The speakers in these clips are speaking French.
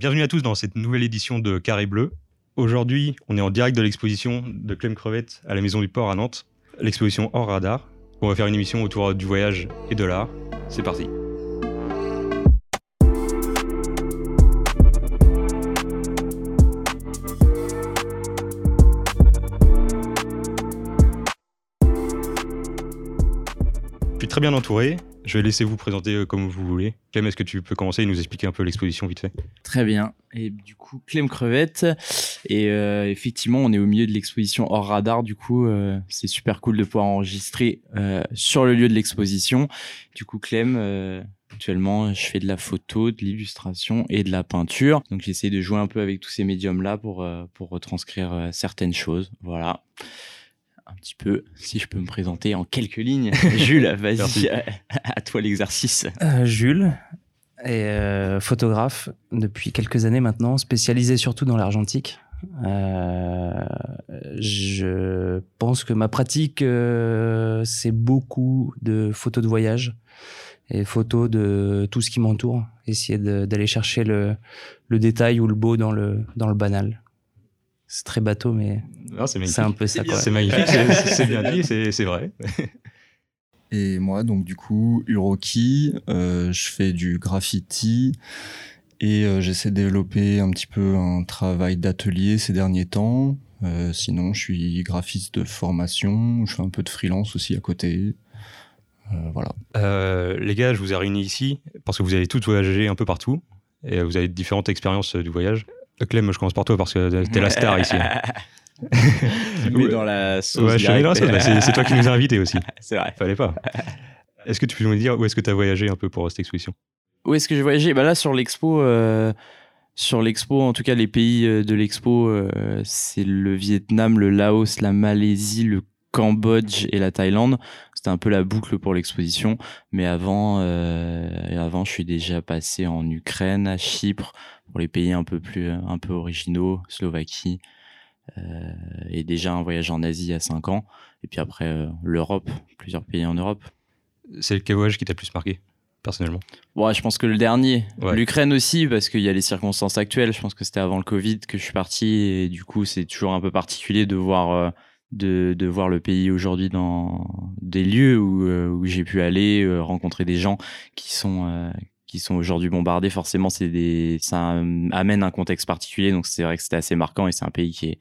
Bienvenue à tous dans cette nouvelle édition de Carré Bleu. Aujourd'hui, on est en direct de l'exposition de Clem Crevette à la Maison du Port à Nantes, l'exposition Hors Radar. On va faire une émission autour du voyage et de l'art. C'est parti. Très bien entouré. Je vais laisser vous présenter euh, comme vous voulez. Clem, est-ce que tu peux commencer et nous expliquer un peu l'exposition vite fait? Très bien. Et du coup, Clem Crevette. Et euh, effectivement, on est au milieu de l'exposition hors radar. Du coup, euh, c'est super cool de pouvoir enregistrer sur le lieu de l'exposition. Du coup, Clem, actuellement, je fais de la photo, de l'illustration et de la peinture. Donc, j'essaie de jouer un peu avec tous ces médiums-là pour, pour retranscrire certaines choses. Voilà un petit peu, si je peux me présenter en quelques lignes. Jules, vas-y, à, toi l'exercice. Euh, Jules est euh, photographe depuis quelques années maintenant, spécialisé surtout dans l'argentique. Euh, je pense que ma pratique, c'est beaucoup de photos de voyage et photos de tout ce qui m'entoure. Essayer d'aller chercher le, le, détail ou le beau dans le, dans le banal. C'est très bateau, mais c'est un peu ça. C'est magnifique, c'est bien dit, c'est vrai. Et moi, donc du coup, Uroki, euh, je fais du graffiti et euh, j'essaie de développer un petit peu un travail d'atelier ces derniers temps. Euh, sinon, je suis graphiste de formation, je fais un peu de freelance aussi à côté. voilà. les gars, je vous ai réunis ici parce que vous avez tous voyagé un peu partout et vous avez différentes expériences du voyage. Clem, je commence par toi parce que t'es la star ici. tu dans la sauce. Ouais, c'est toi qui nous as invités aussi. c'est vrai. Fallait pas. Est-ce que tu peux nous dire où est-ce que tu as voyagé un peu pour cette exposition? Où est-ce que j'ai voyagé? Bah Là, sur l'expo, euh, sur l'expo, en tout cas, les pays euh, de l'expo, euh, c'est le Vietnam, le Laos, la Malaisie, le Cambodge et la Thaïlande. C'était un peu la boucle pour l'exposition. Mais avant, avant, je suis déjà passé en Ukraine, à Chypre, pour les pays un peu plus un peu originaux, Slovaquie, euh, et déjà un voyage en Asie à 5 ans, et puis après euh, l'Europe, plusieurs pays en Europe. C'est quel voyage qui t'a plus marqué personnellement? Ouais, Je pense que le dernier. L'Ukraine aussi, parce qu'il y a les circonstances actuelles. Je pense que c'était avant le Covid que je suis parti. Et du coup, c'est toujours un peu particulier de voir, euh, de, de, voir le pays aujourd'hui dans des lieux où, où j'ai pu aller, rencontrer des gens qui sont, qui sont aujourd'hui bombardés, forcément, c'est des, ça amène un contexte particulier. Donc c'est vrai que c'était assez marquant et c'est un pays qui est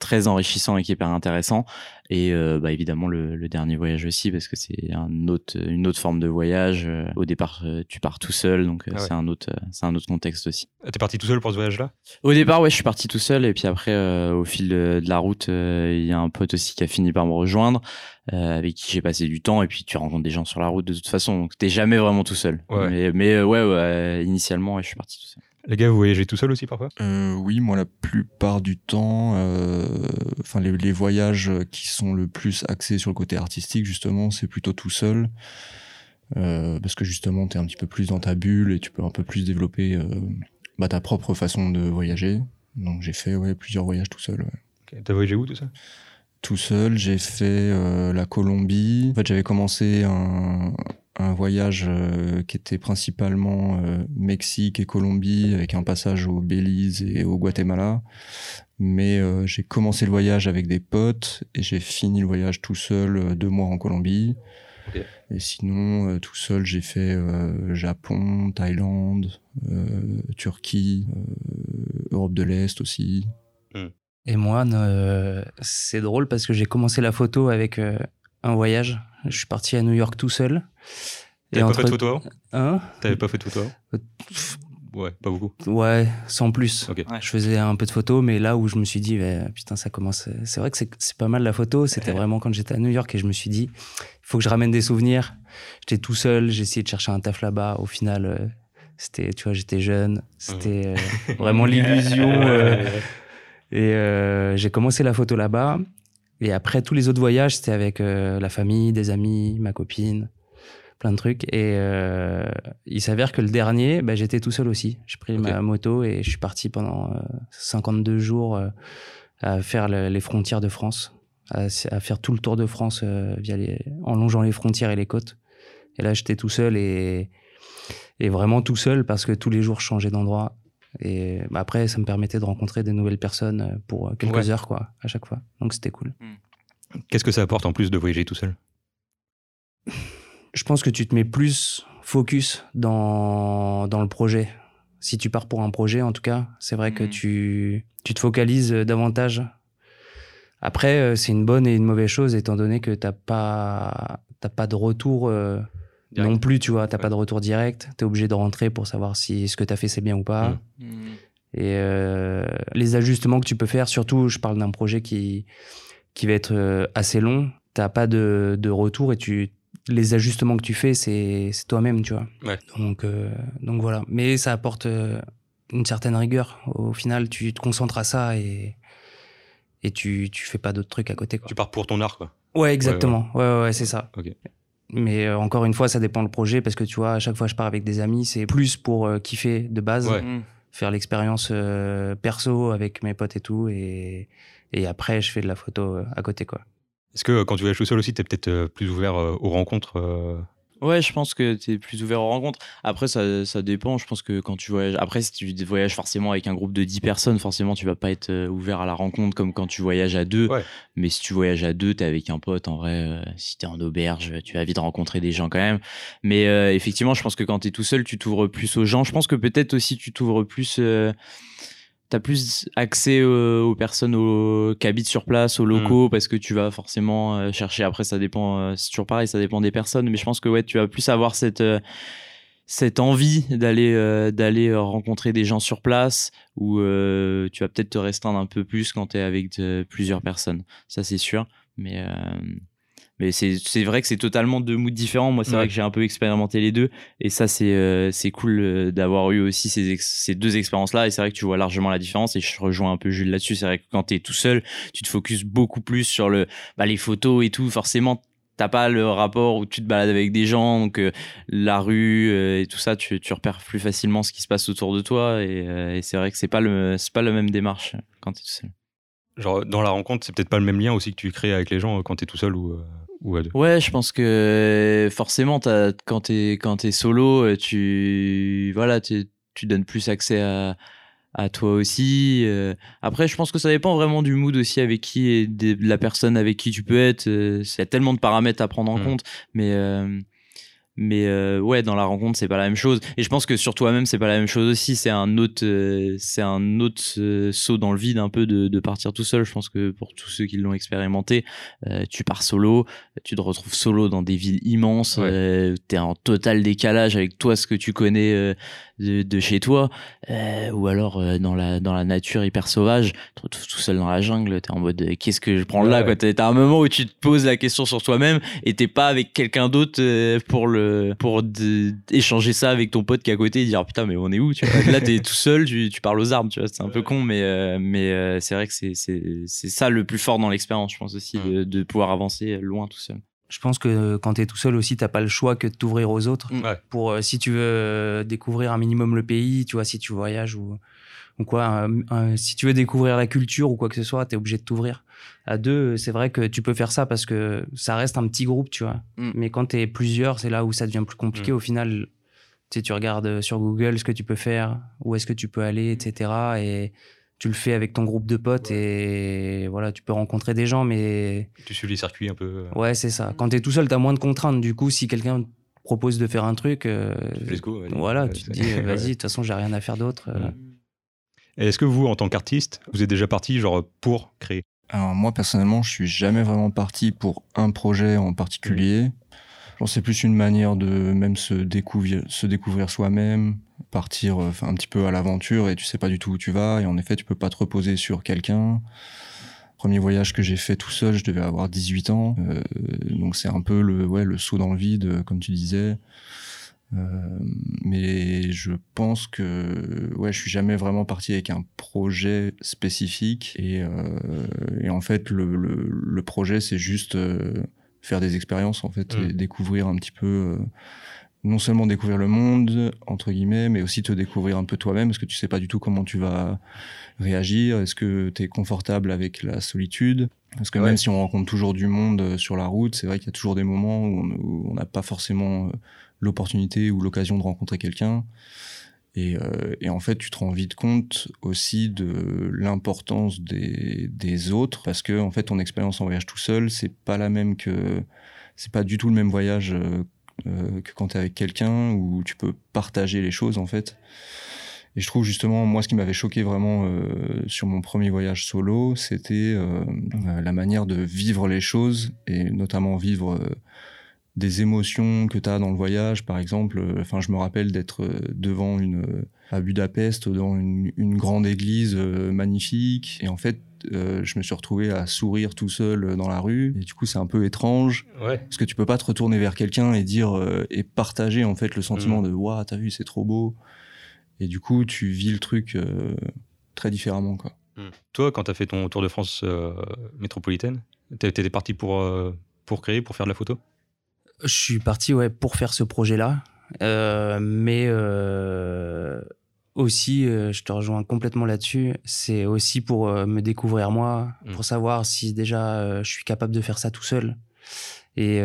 très enrichissant et qui est hyper intéressant. Et euh, bah, évidemment le, le, dernier voyage aussi parce que c'est un autre, une autre forme de voyage. Euh, au départ, euh, tu pars tout seul, donc ah c'est un autre, c'est un autre contexte aussi. Ah, t'es parti tout seul pour ce voyage-là? Au départ, ouais, je suis parti tout seul et puis après, au fil de, de la route, il y a un pote aussi qui a fini par me rejoindre. Euh, avec qui j'ai passé du temps et puis tu rencontres des gens sur la route de toute façon donc t'es jamais vraiment tout seul mais, mais ouais, ouais initialement je suis parti tout seul les gars, vous voyagez tout seul aussi parfois? Euh, Oui, moi la plupart du temps, euh, enfin les, voyages qui sont le plus axés sur le côté artistique justement, c'est plutôt tout seul. Euh, parce que justement, tu es un petit peu plus dans ta bulle et tu peux un peu plus développer bah, ta propre façon de voyager. Donc j'ai fait ouais, plusieurs voyages tout seul. Ouais. T'as voyagé où tout ça Tout seul, j'ai fait la Colombie. En fait, j'avais commencé un, un voyage euh, qui était principalement euh, Mexique et Colombie avec un passage au Belize et au Guatemala. Mais euh, j'ai commencé le voyage avec des potes et j'ai fini le voyage tout seul deux mois en Colombie. Et sinon, tout seul, j'ai fait Japon, Thaïlande, Turquie, Europe de l'Est aussi. Hmm. Et moi, c'est drôle parce que j'ai commencé la photo avec un voyage. Je suis parti à New York tout seul. T'avais pas fait de photo Hein? T'avais pas fait de photo Ouais, pas beaucoup. Ouais, sans plus. Je faisais un peu de photos, mais là où je me suis dit, putain, ça commence. C'est vrai que c'est pas mal la photo. C'était vraiment quand j'étais à New York et je me suis dit, il faut que je ramène des souvenirs. J'étais tout seul, j'ai essayé de chercher un taf là-bas. Au final, euh, c'était, tu vois, j'étais jeune. C'était euh, vraiment l'illusion. Euh, et j'ai commencé la photo là-bas. Et après, tous les autres voyages, c'était avec la famille, des amis, ma copine plein de trucs. Et euh, il s'avère que le dernier, bah, j'étais tout seul aussi. J'ai pris ma moto et je suis parti pendant 52 euh, jours euh, à faire les frontières de France, à, faire tout le tour de France via les, en longeant les frontières et les côtes. Et là, j'étais tout seul et, et vraiment tout seul parce que tous les jours, je changeais d'endroit. Et bah, après, ça me permettait de rencontrer des nouvelles personnes pour quelques heures, quoi, à chaque fois. Donc c'était cool. Hmm. Qu'est-ce que ça apporte en plus de voyager tout seul? Je pense que tu te mets plus focus dans, dans le projet. Si tu pars pour un projet, en tout cas, c'est vrai que hmm. tu, tu te focalises davantage. Après, c'est une bonne et une mauvaise chose, étant donné que tu n'as pas, pas de retour non plus, tu vois, t'as pas de retour direct, tu es obligé de rentrer pour savoir si ce que tu as fait c'est bien ou pas. Mmh. Mmh. Et euh, les ajustements que tu peux faire, surtout, je parle d'un projet qui, qui va être euh, assez long, t'as pas de, de, retour et tu, les ajustements que tu fais, c'est toi-même, tu vois. Donc, euh, donc voilà. Mais ça apporte une certaine rigueur. Au final, tu te concentres à ça et, et tu, tu fais pas d'autres trucs à côté. Quoi. Tu pars pour ton art, quoi. Ouais, exactement. Ouais, ouais, ouais c'est ça. Ok. Mais euh, encore une fois, ça dépend le projet parce que tu vois, à chaque fois je pars avec des amis, c'est plus pour euh, kiffer de base, mm. faire l'expérience euh, perso avec mes potes et tout, et, et après je fais de la photo à côté quoi. Est-ce que quand tu voyages tout seul aussi, tu es peut-être plus ouvert aux rencontres Ouais, je pense que tu es plus ouvert aux rencontres. Après, ça, ça, dépend. Je pense que quand tu voyages. Après, si tu voyages forcément avec un groupe de 10 personnes, forcément, tu vas pas être euh, ouvert à la rencontre comme quand tu voyages à deux. Mais si tu voyages à deux, tu es avec un pote, en vrai, euh, si tu es en auberge, tu as envie de rencontrer des gens quand même. Mais euh, effectivement, je pense que quand tu es tout seul, tu t'ouvres plus aux gens. Je pense que peut-être aussi tu t'ouvres plus as plus accès aux, personnes qui habitent sur place, aux locaux, mm. parce que tu vas forcément euh, chercher. Après, ça dépend, euh, c'est toujours pareil, ça dépend des personnes, mais je pense que ouais, tu vas plus avoir cette, euh, cette envie d'aller d'aller rencontrer des gens sur place, ou tu vas peut-être te restreindre un peu plus quand tu es avec plusieurs personnes. Ça, c'est sûr. Mais mais c'est vrai que c'est totalement deux moods différents. Moi, c'est vrai que j'ai un peu expérimenté les deux. Et ça, c'est euh, c'est cool euh, d'avoir eu aussi ces, ces deux expériences-là. Et c'est vrai que tu vois largement la différence. Et je rejoins un peu Jules là-dessus. C'est vrai que quand tu es tout seul, tu te focuses beaucoup plus sur le, bah, les photos et tout. Forcément, t'as pas le rapport où tu te balades avec des gens, donc euh, la rue et tout ça, tu, tu, repères plus facilement ce qui se passe autour de toi. Et, et c'est vrai que c'est pas le c'est pas la même démarche quand tu es tout seul. Genre dans la rencontre, c'est peut-être pas le même lien aussi que tu crées avec les gens quand tu es tout seul ou. Ouais, je pense que forcément, quand tu es, quand es solo, euh, tu, voilà, tu donnes plus accès à, à toi aussi. Euh. Après, je pense que ça dépend vraiment du mood aussi avec qui et de la personne avec qui tu peux être. Euh, il y a tellement de paramètres à prendre en mmh. compte, mais mais euh, ouais dans la rencontre c'est pas la même chose. Et je pense que sur toi-même c'est pas la même chose aussi. C'est un autre euh, c'est un autre euh, saut dans le vide un peu de, de, partir tout seul. Je pense que pour tous ceux qui l'ont expérimenté tu pars solo tu te retrouves solo dans des villes immenses t'es en total décalage avec toi ce que tu connais de, de, chez toi ou alors dans la dans la nature hyper sauvage tout seul dans la jungle t'es en mode qu'est-ce que je prends là quoi. T'as un moment où tu te poses la question sur toi-même et t'es pas avec quelqu'un d'autre pour le pour échanger ça avec ton pote qui est à côté et dire putain mais on est où tu vois. Là t'es tout seul tu, tu, parles aux arbres tu vois c'est un peu con mais euh, mais euh, c'est vrai que c'est c'est ça le plus fort dans l'expérience je pense aussi de, de, pouvoir avancer loin tout seul je pense que quand tu es tout seul aussi, t'as pas le choix que de t'ouvrir aux autres. Pour euh, si tu veux découvrir un minimum le pays, tu vois, si tu voyages ou, ou quoi, si tu veux découvrir la culture ou quoi que ce soit, tu es obligé de t'ouvrir. À deux, c'est vrai que tu peux faire ça parce que ça reste un petit groupe, tu vois. Mm. Mais quand tu es plusieurs, c'est là où ça devient plus compliqué. Mm. Au final, tu, sais, tu regardes sur Google ce que tu peux faire, où est-ce que tu peux aller, etc. Et tu le fais avec ton groupe de potes et voilà, tu peux rencontrer des gens, mais. Tu suis les circuits un peu. Euh. Ouais, c'est ça. Quand tu es tout seul, tu as moins de contraintes. Du coup, si quelqu'un propose de faire un truc, euh, voilà, tu te dis, vas-y, de toute façon, j'ai rien à faire d'autre. Euh. Est-ce que vous, en tant qu'artiste, vous êtes déjà parti genre pour créer? Alors moi personnellement, je suis jamais vraiment parti pour un projet en particulier. Mmh. c'est plus une manière de même se découvrir, se découvrir soi-même, partir euh, un petit peu à l'aventure et tu sais pas du tout où tu vas et en effet tu peux pas te reposer sur quelqu'un. Premier voyage que j'ai fait tout seul, je devais avoir 18 ans, euh, donc c'est un peu le ouais le saut dans le vide comme tu disais. Euh, mais je pense que ouais, je suis jamais vraiment parti avec un projet spécifique et, euh, et en fait le, le, le projet c'est juste euh, faire des expériences en fait et mm. découvrir un petit peu non seulement découvrir le monde entre guillemets mais aussi te découvrir un peu toi-même parce que tu sais pas du tout comment tu vas réagir. Est-ce que tu es confortable avec la solitude? Parce que même si on rencontre toujours du monde sur la route c'est vrai qu'il y a toujours des moments où on n'a pas forcément l'opportunité ou l'occasion de rencontrer quelqu'un. Et, et, en fait, tu te rends vite compte aussi de l'importance des, des, autres, parce que en fait, ton expérience en voyage tout seul, c'est pas la même que, c'est pas du tout le même voyage euh, que quand tu es avec quelqu'un où tu peux partager les choses en fait. Et je trouve justement, moi, ce qui m'avait choqué vraiment euh, sur mon premier voyage solo, c'était euh, la manière de vivre les choses et notamment vivre des émotions que tu as dans le voyage. Par exemple, enfin, je me rappelle d'être devant une à Budapest, dans une, une grande église magnifique, et en fait, euh, je me suis retrouvé à sourire tout seul dans la rue. Et du coup, c'est un peu étrange. Parce que tu peux pas te retourner vers quelqu'un et dire euh, et partager en fait le sentiment mm. de waouh, t'as vu, c'est trop beau. Et du coup, tu vis le truc euh, très différemment, quoi. Mm. Toi, quand tu as fait ton tour de France métropolitaine, tu étais parti pour, pour créer, pour faire de la photo? Je suis parti ouais, pour faire ce projet-là. mais aussi, euh, je te rejoins complètement là-dessus, c'est aussi pour euh, me découvrir moi, mm. pour savoir si déjà euh, je suis capable de faire ça tout seul. Et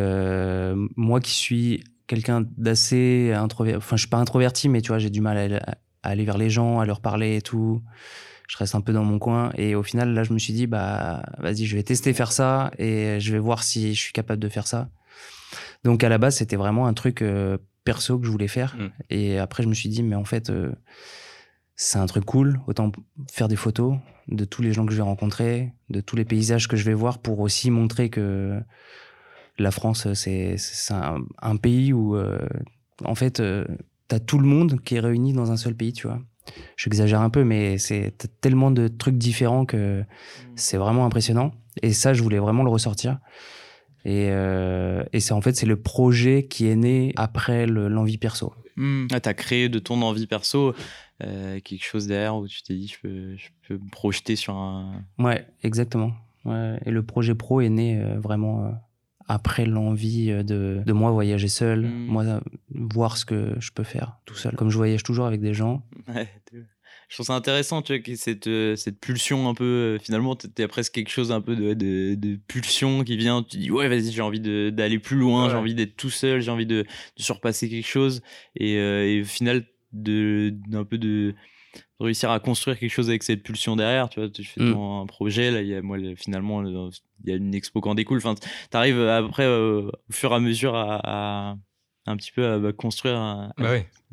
moi qui suis quelqu'un d'assez introverti, enfin je suis pas introverti, mais tu vois, j'ai du mal à, aller vers les gens, à leur parler et tout. Je reste un peu dans mon coin. Et au final, là, je me suis dit, bah, vas-y, je vais tester faire ça et je vais voir si je suis capable de faire ça. Donc à la base, c'était vraiment un truc perso que je voulais faire. Mm. Et après, je me suis dit, mais en fait, c'est un truc cool. Autant faire des photos de tous les gens que je vais rencontrer, de tous les paysages que je vais voir pour aussi montrer que la France, c'est un, pays où, euh, en fait, euh, tu as tout le monde qui est réuni dans un seul pays, tu vois. J'exagère un peu, mais c'est tellement de trucs différents que c'est vraiment impressionnant. Et ça, je voulais vraiment le ressortir. Et, euh, et c'est en fait, c'est le projet qui est né après l'envie perso. Mmh. Ah, tu as créé de ton envie perso euh, quelque chose derrière où tu t'es dit je peux, je peux me projeter sur un. Ouais, exactement. Ouais. Et le projet pro est né euh, vraiment euh, après l'envie de, de, moi voyager seul, hmm. moi voir ce que je peux faire tout seul. Comme je voyage toujours avec des gens. Ouais, je trouve ça intéressant, tu vois, cette, cette pulsion un peu, finalement, tu as presque quelque chose un peu de, de, de, pulsion qui vient, tu dis, ouais, vas-y, j'ai envie d'aller plus loin, j'ai envie d'être tout seul, j'ai envie de, de, surpasser quelque chose. Et, et au final, de d'un peu de réussir à construire quelque chose avec cette pulsion derrière tu vois tu fais mm. ton, un projet là il y a moi finalement il y a une expo qui en découle enfin t'arrives après euh, au fur et à mesure à, un petit peu à bah, construire bah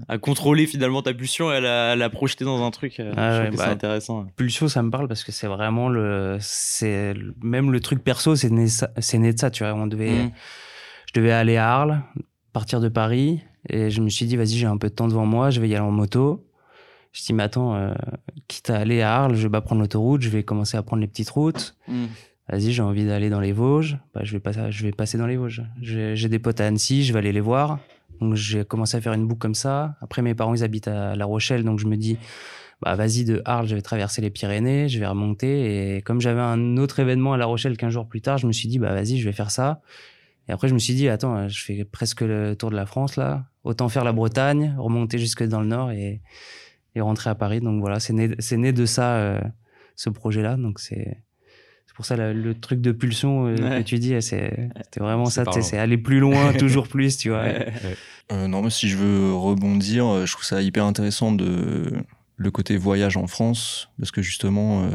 à, contrôler finalement ta pulsion et à la, projeter dans un truc euh, ah c'est bah, intéressant pulsion ça me parle parce que c'est vraiment le c'est même le truc perso c'est né, c'est né de ça tu vois on devait mm. je devais aller à Arles partir de Paris et je me suis dit, vas-y, j'ai un peu de temps devant moi, je vais y aller en moto. Je me dit, mais attends, euh, quitte à aller à Arles, je vais pas prendre l'autoroute, je vais commencer à prendre les petites routes. Hmm. Vas-y, j'ai envie d'aller dans les Vosges. Bah, je, vais passer, dans les Vosges. J'ai des potes à Annecy, je vais aller les voir. Donc j'ai commencé à faire une boucle comme ça. Après, mes parents, ils habitent à La Rochelle, donc je me dis, bah vas-y, de Arles, je vais traverser les Pyrénées, je vais remonter. Et comme j'avais un autre événement à La Rochelle 15 jours plus tard, je me suis dit, bah vas-y, je vais faire ça. Et après, je me suis dit, attends, je fais presque le tour de la France là. Autant faire la Bretagne, remonter jusque dans le nord et, et rentrer à Paris. Donc voilà, c'est né, de ça, euh, ce projet-là. Donc c'est pour ça le truc de pulsion euh, que tu dis, c'est, c'était vraiment ça. C'est aller plus loin, toujours plus, tu vois. Euh, non, mais si je veux rebondir, je trouve ça hyper intéressant de le côté voyage en France, parce que justement, euh,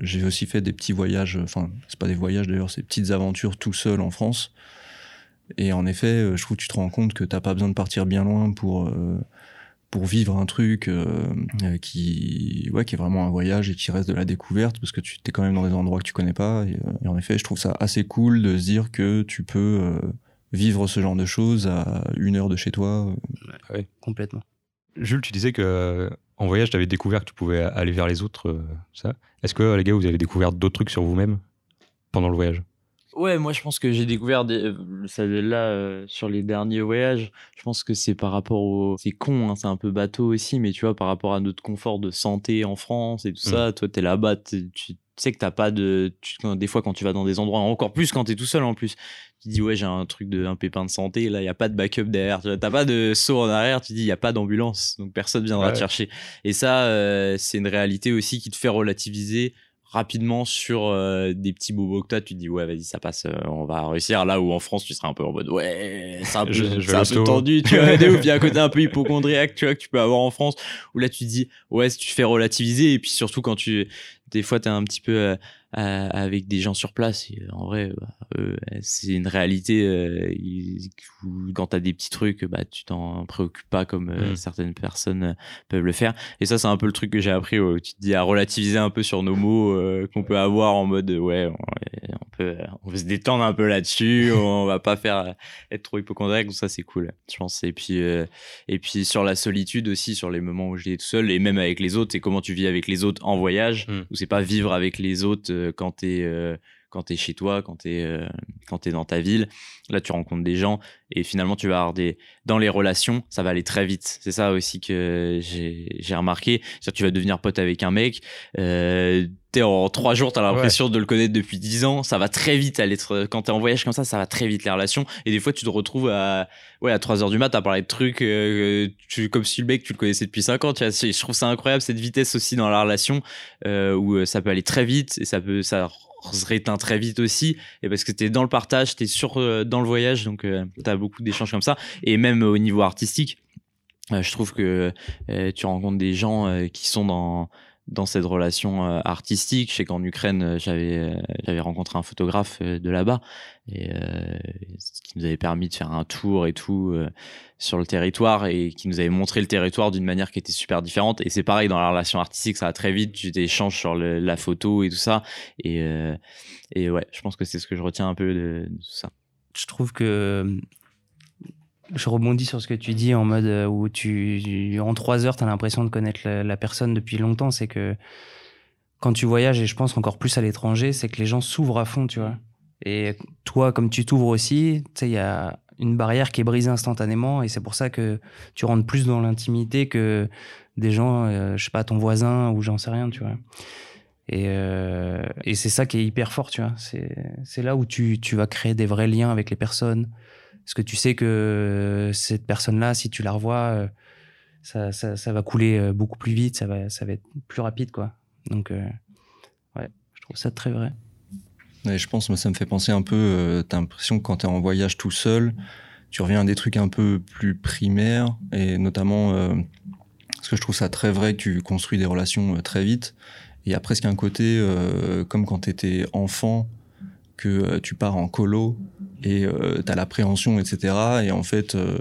j'ai aussi fait des petits voyages, enfin, c'est pas des voyages d'ailleurs, c'est petites aventures tout seul en France. Et en effet, euh, je trouve que tu te rends compte que t'as pas besoin de partir bien loin pour euh, pour vivre un truc qui ouais qui est vraiment un voyage et qui reste de la découverte parce que tu es quand même dans des endroits que tu connais pas et, en effet je trouve ça assez cool de se dire que tu peux vivre ce genre de choses à une heure de chez toi oui, complètement Jules tu disais que en voyage, tu avais découvert que tu pouvais aller vers les autres. Euh, ça. Est-ce que, les gars, vous avez découvert d'autres trucs sur vous-même pendant le voyage? Ouais, moi je pense que j'ai découvert des... ça là euh, sur les derniers voyages. Je pense que c'est par rapport au. C'est con, hein, c'est un peu bateau aussi, mais tu vois, par rapport à notre confort de santé en France et tout mm. ça, toi t'es là-bas, tu sais que t'as pas de. Des fois, quand tu vas dans des endroits, encore plus quand t'es tout seul en plus, tu dis ouais j'ai un truc de un pépin de santé là il y a pas de backup derrière t'as pas de saut en arrière tu dis il y a pas d'ambulance donc personne viendra te chercher et ça euh, c'est une réalité aussi qui te fait relativiser rapidement sur euh, des petits bobos que toi, tu te dis ouais vas-y ça passe, euh, on va réussir. Là où en France tu seras un peu en mode ouais c'est un peu, je, tendu, tu vois. il y a un côté un peu hypochondriaque, tu vois que tu peux avoir en France où là tu te dis ouais si tu fais relativiser et puis surtout quand tu des fois tu es un petit peu euh, avec des gens sur place. Et en vrai, bah, c'est une réalité. Euh, quand tu as des petits trucs, bah, tu t'en préoccupes pas comme euh, mmh. certaines personnes euh, peuvent le faire. Et ça, c'est un peu le truc que j'ai appris. Où tu te dis à relativiser un peu sur nos mots qu'on peut avoir en mode ouais, on, peut, on peut se détendre un peu là-dessus. on va pas faire être trop hypochondriaque. Donc ça, c'est cool, je pense. Et puis, et puis sur la solitude aussi, sur les moments où j'étais tout seul et même avec les autres, et comment tu vis avec les autres en voyage, mmh. où c'est pas vivre avec les autres quand tu es euh, quand tu es chez toi, quand tu es, euh, quand es dans ta ville. Là, tu rencontres des gens et finalement, tu vas avoir des. Dans les relations, ça va aller très vite. C'est ça aussi que j'ai remarqué. tu vas devenir pote avec un mec. Euh, es en trois jours, tu as l'impression de le connaître depuis dix ans. Ça va très vite. Aller quand tu es en voyage comme ça, ça va très vite les relations. Et des fois, tu te retrouves à, ouais, à 3 heures du mat à parler de trucs euh, tu, comme si le mec, tu le connaissais depuis 5 ans. Tu vois, je trouve ça incroyable cette vitesse aussi dans la relation où ça peut aller très vite et ça peut. Ça se réteint très vite aussi. Et parce que tu es dans le partage tu es sur euh, dans le voyage donc euh, tu as beaucoup d'échanges comme ça. Et même au niveau artistique euh, je trouve que tu rencontres des gens qui sont dans dans cette relation euh, artistique. Je sais qu'en Ukraine, euh, j'avais euh, j'avais rencontré un photographe de là-bas et qui nous avait permis de faire un tour et tout sur le territoire et qui nous avait montré le territoire d'une manière qui était super différente. Et c'est pareil dans la relation artistique, ça va très vite. Tu t'échanges sur la photo et tout ça. Et et ouais, je pense que c'est ce que je retiens un peu de, de tout ça. Je trouve que je rebondis sur ce que tu dis en mode euh, où tu, en trois heures, tu as l'impression de connaître la, personne depuis longtemps. C'est que quand tu voyages, et je pense encore plus à l'étranger, c'est que les gens s'ouvrent à fond, tu vois. Et toi, comme tu t'ouvres aussi, tu sais, il y a une barrière qui est brisée instantanément et c'est pour ça que tu rentres plus dans l'intimité que des gens, euh, je sais pas, ton voisin ou j'en sais rien, tu vois. Et, euh, et c'est ça qui est hyper fort, tu vois. C'est là où tu, tu vas créer des vrais liens avec les personnes parce que tu sais que cette personne-là, si tu la revois, euh, ça, va couler euh, beaucoup plus vite, ça va, ça va être plus rapide, quoi. Donc, euh, ouais, je trouve ça très vrai. je pense, moi, ça me fait penser un peu, tu as l'impression que quand tu es en voyage tout seul, tu reviens à des trucs un peu plus primaires, et notamment, parce que je trouve ça très vrai que tu construis des relations très vite. Et il y a presque un côté, comme quand tu étais enfant, que tu pars en colo et euh, tu as l'appréhension, etc. Et en fait, euh,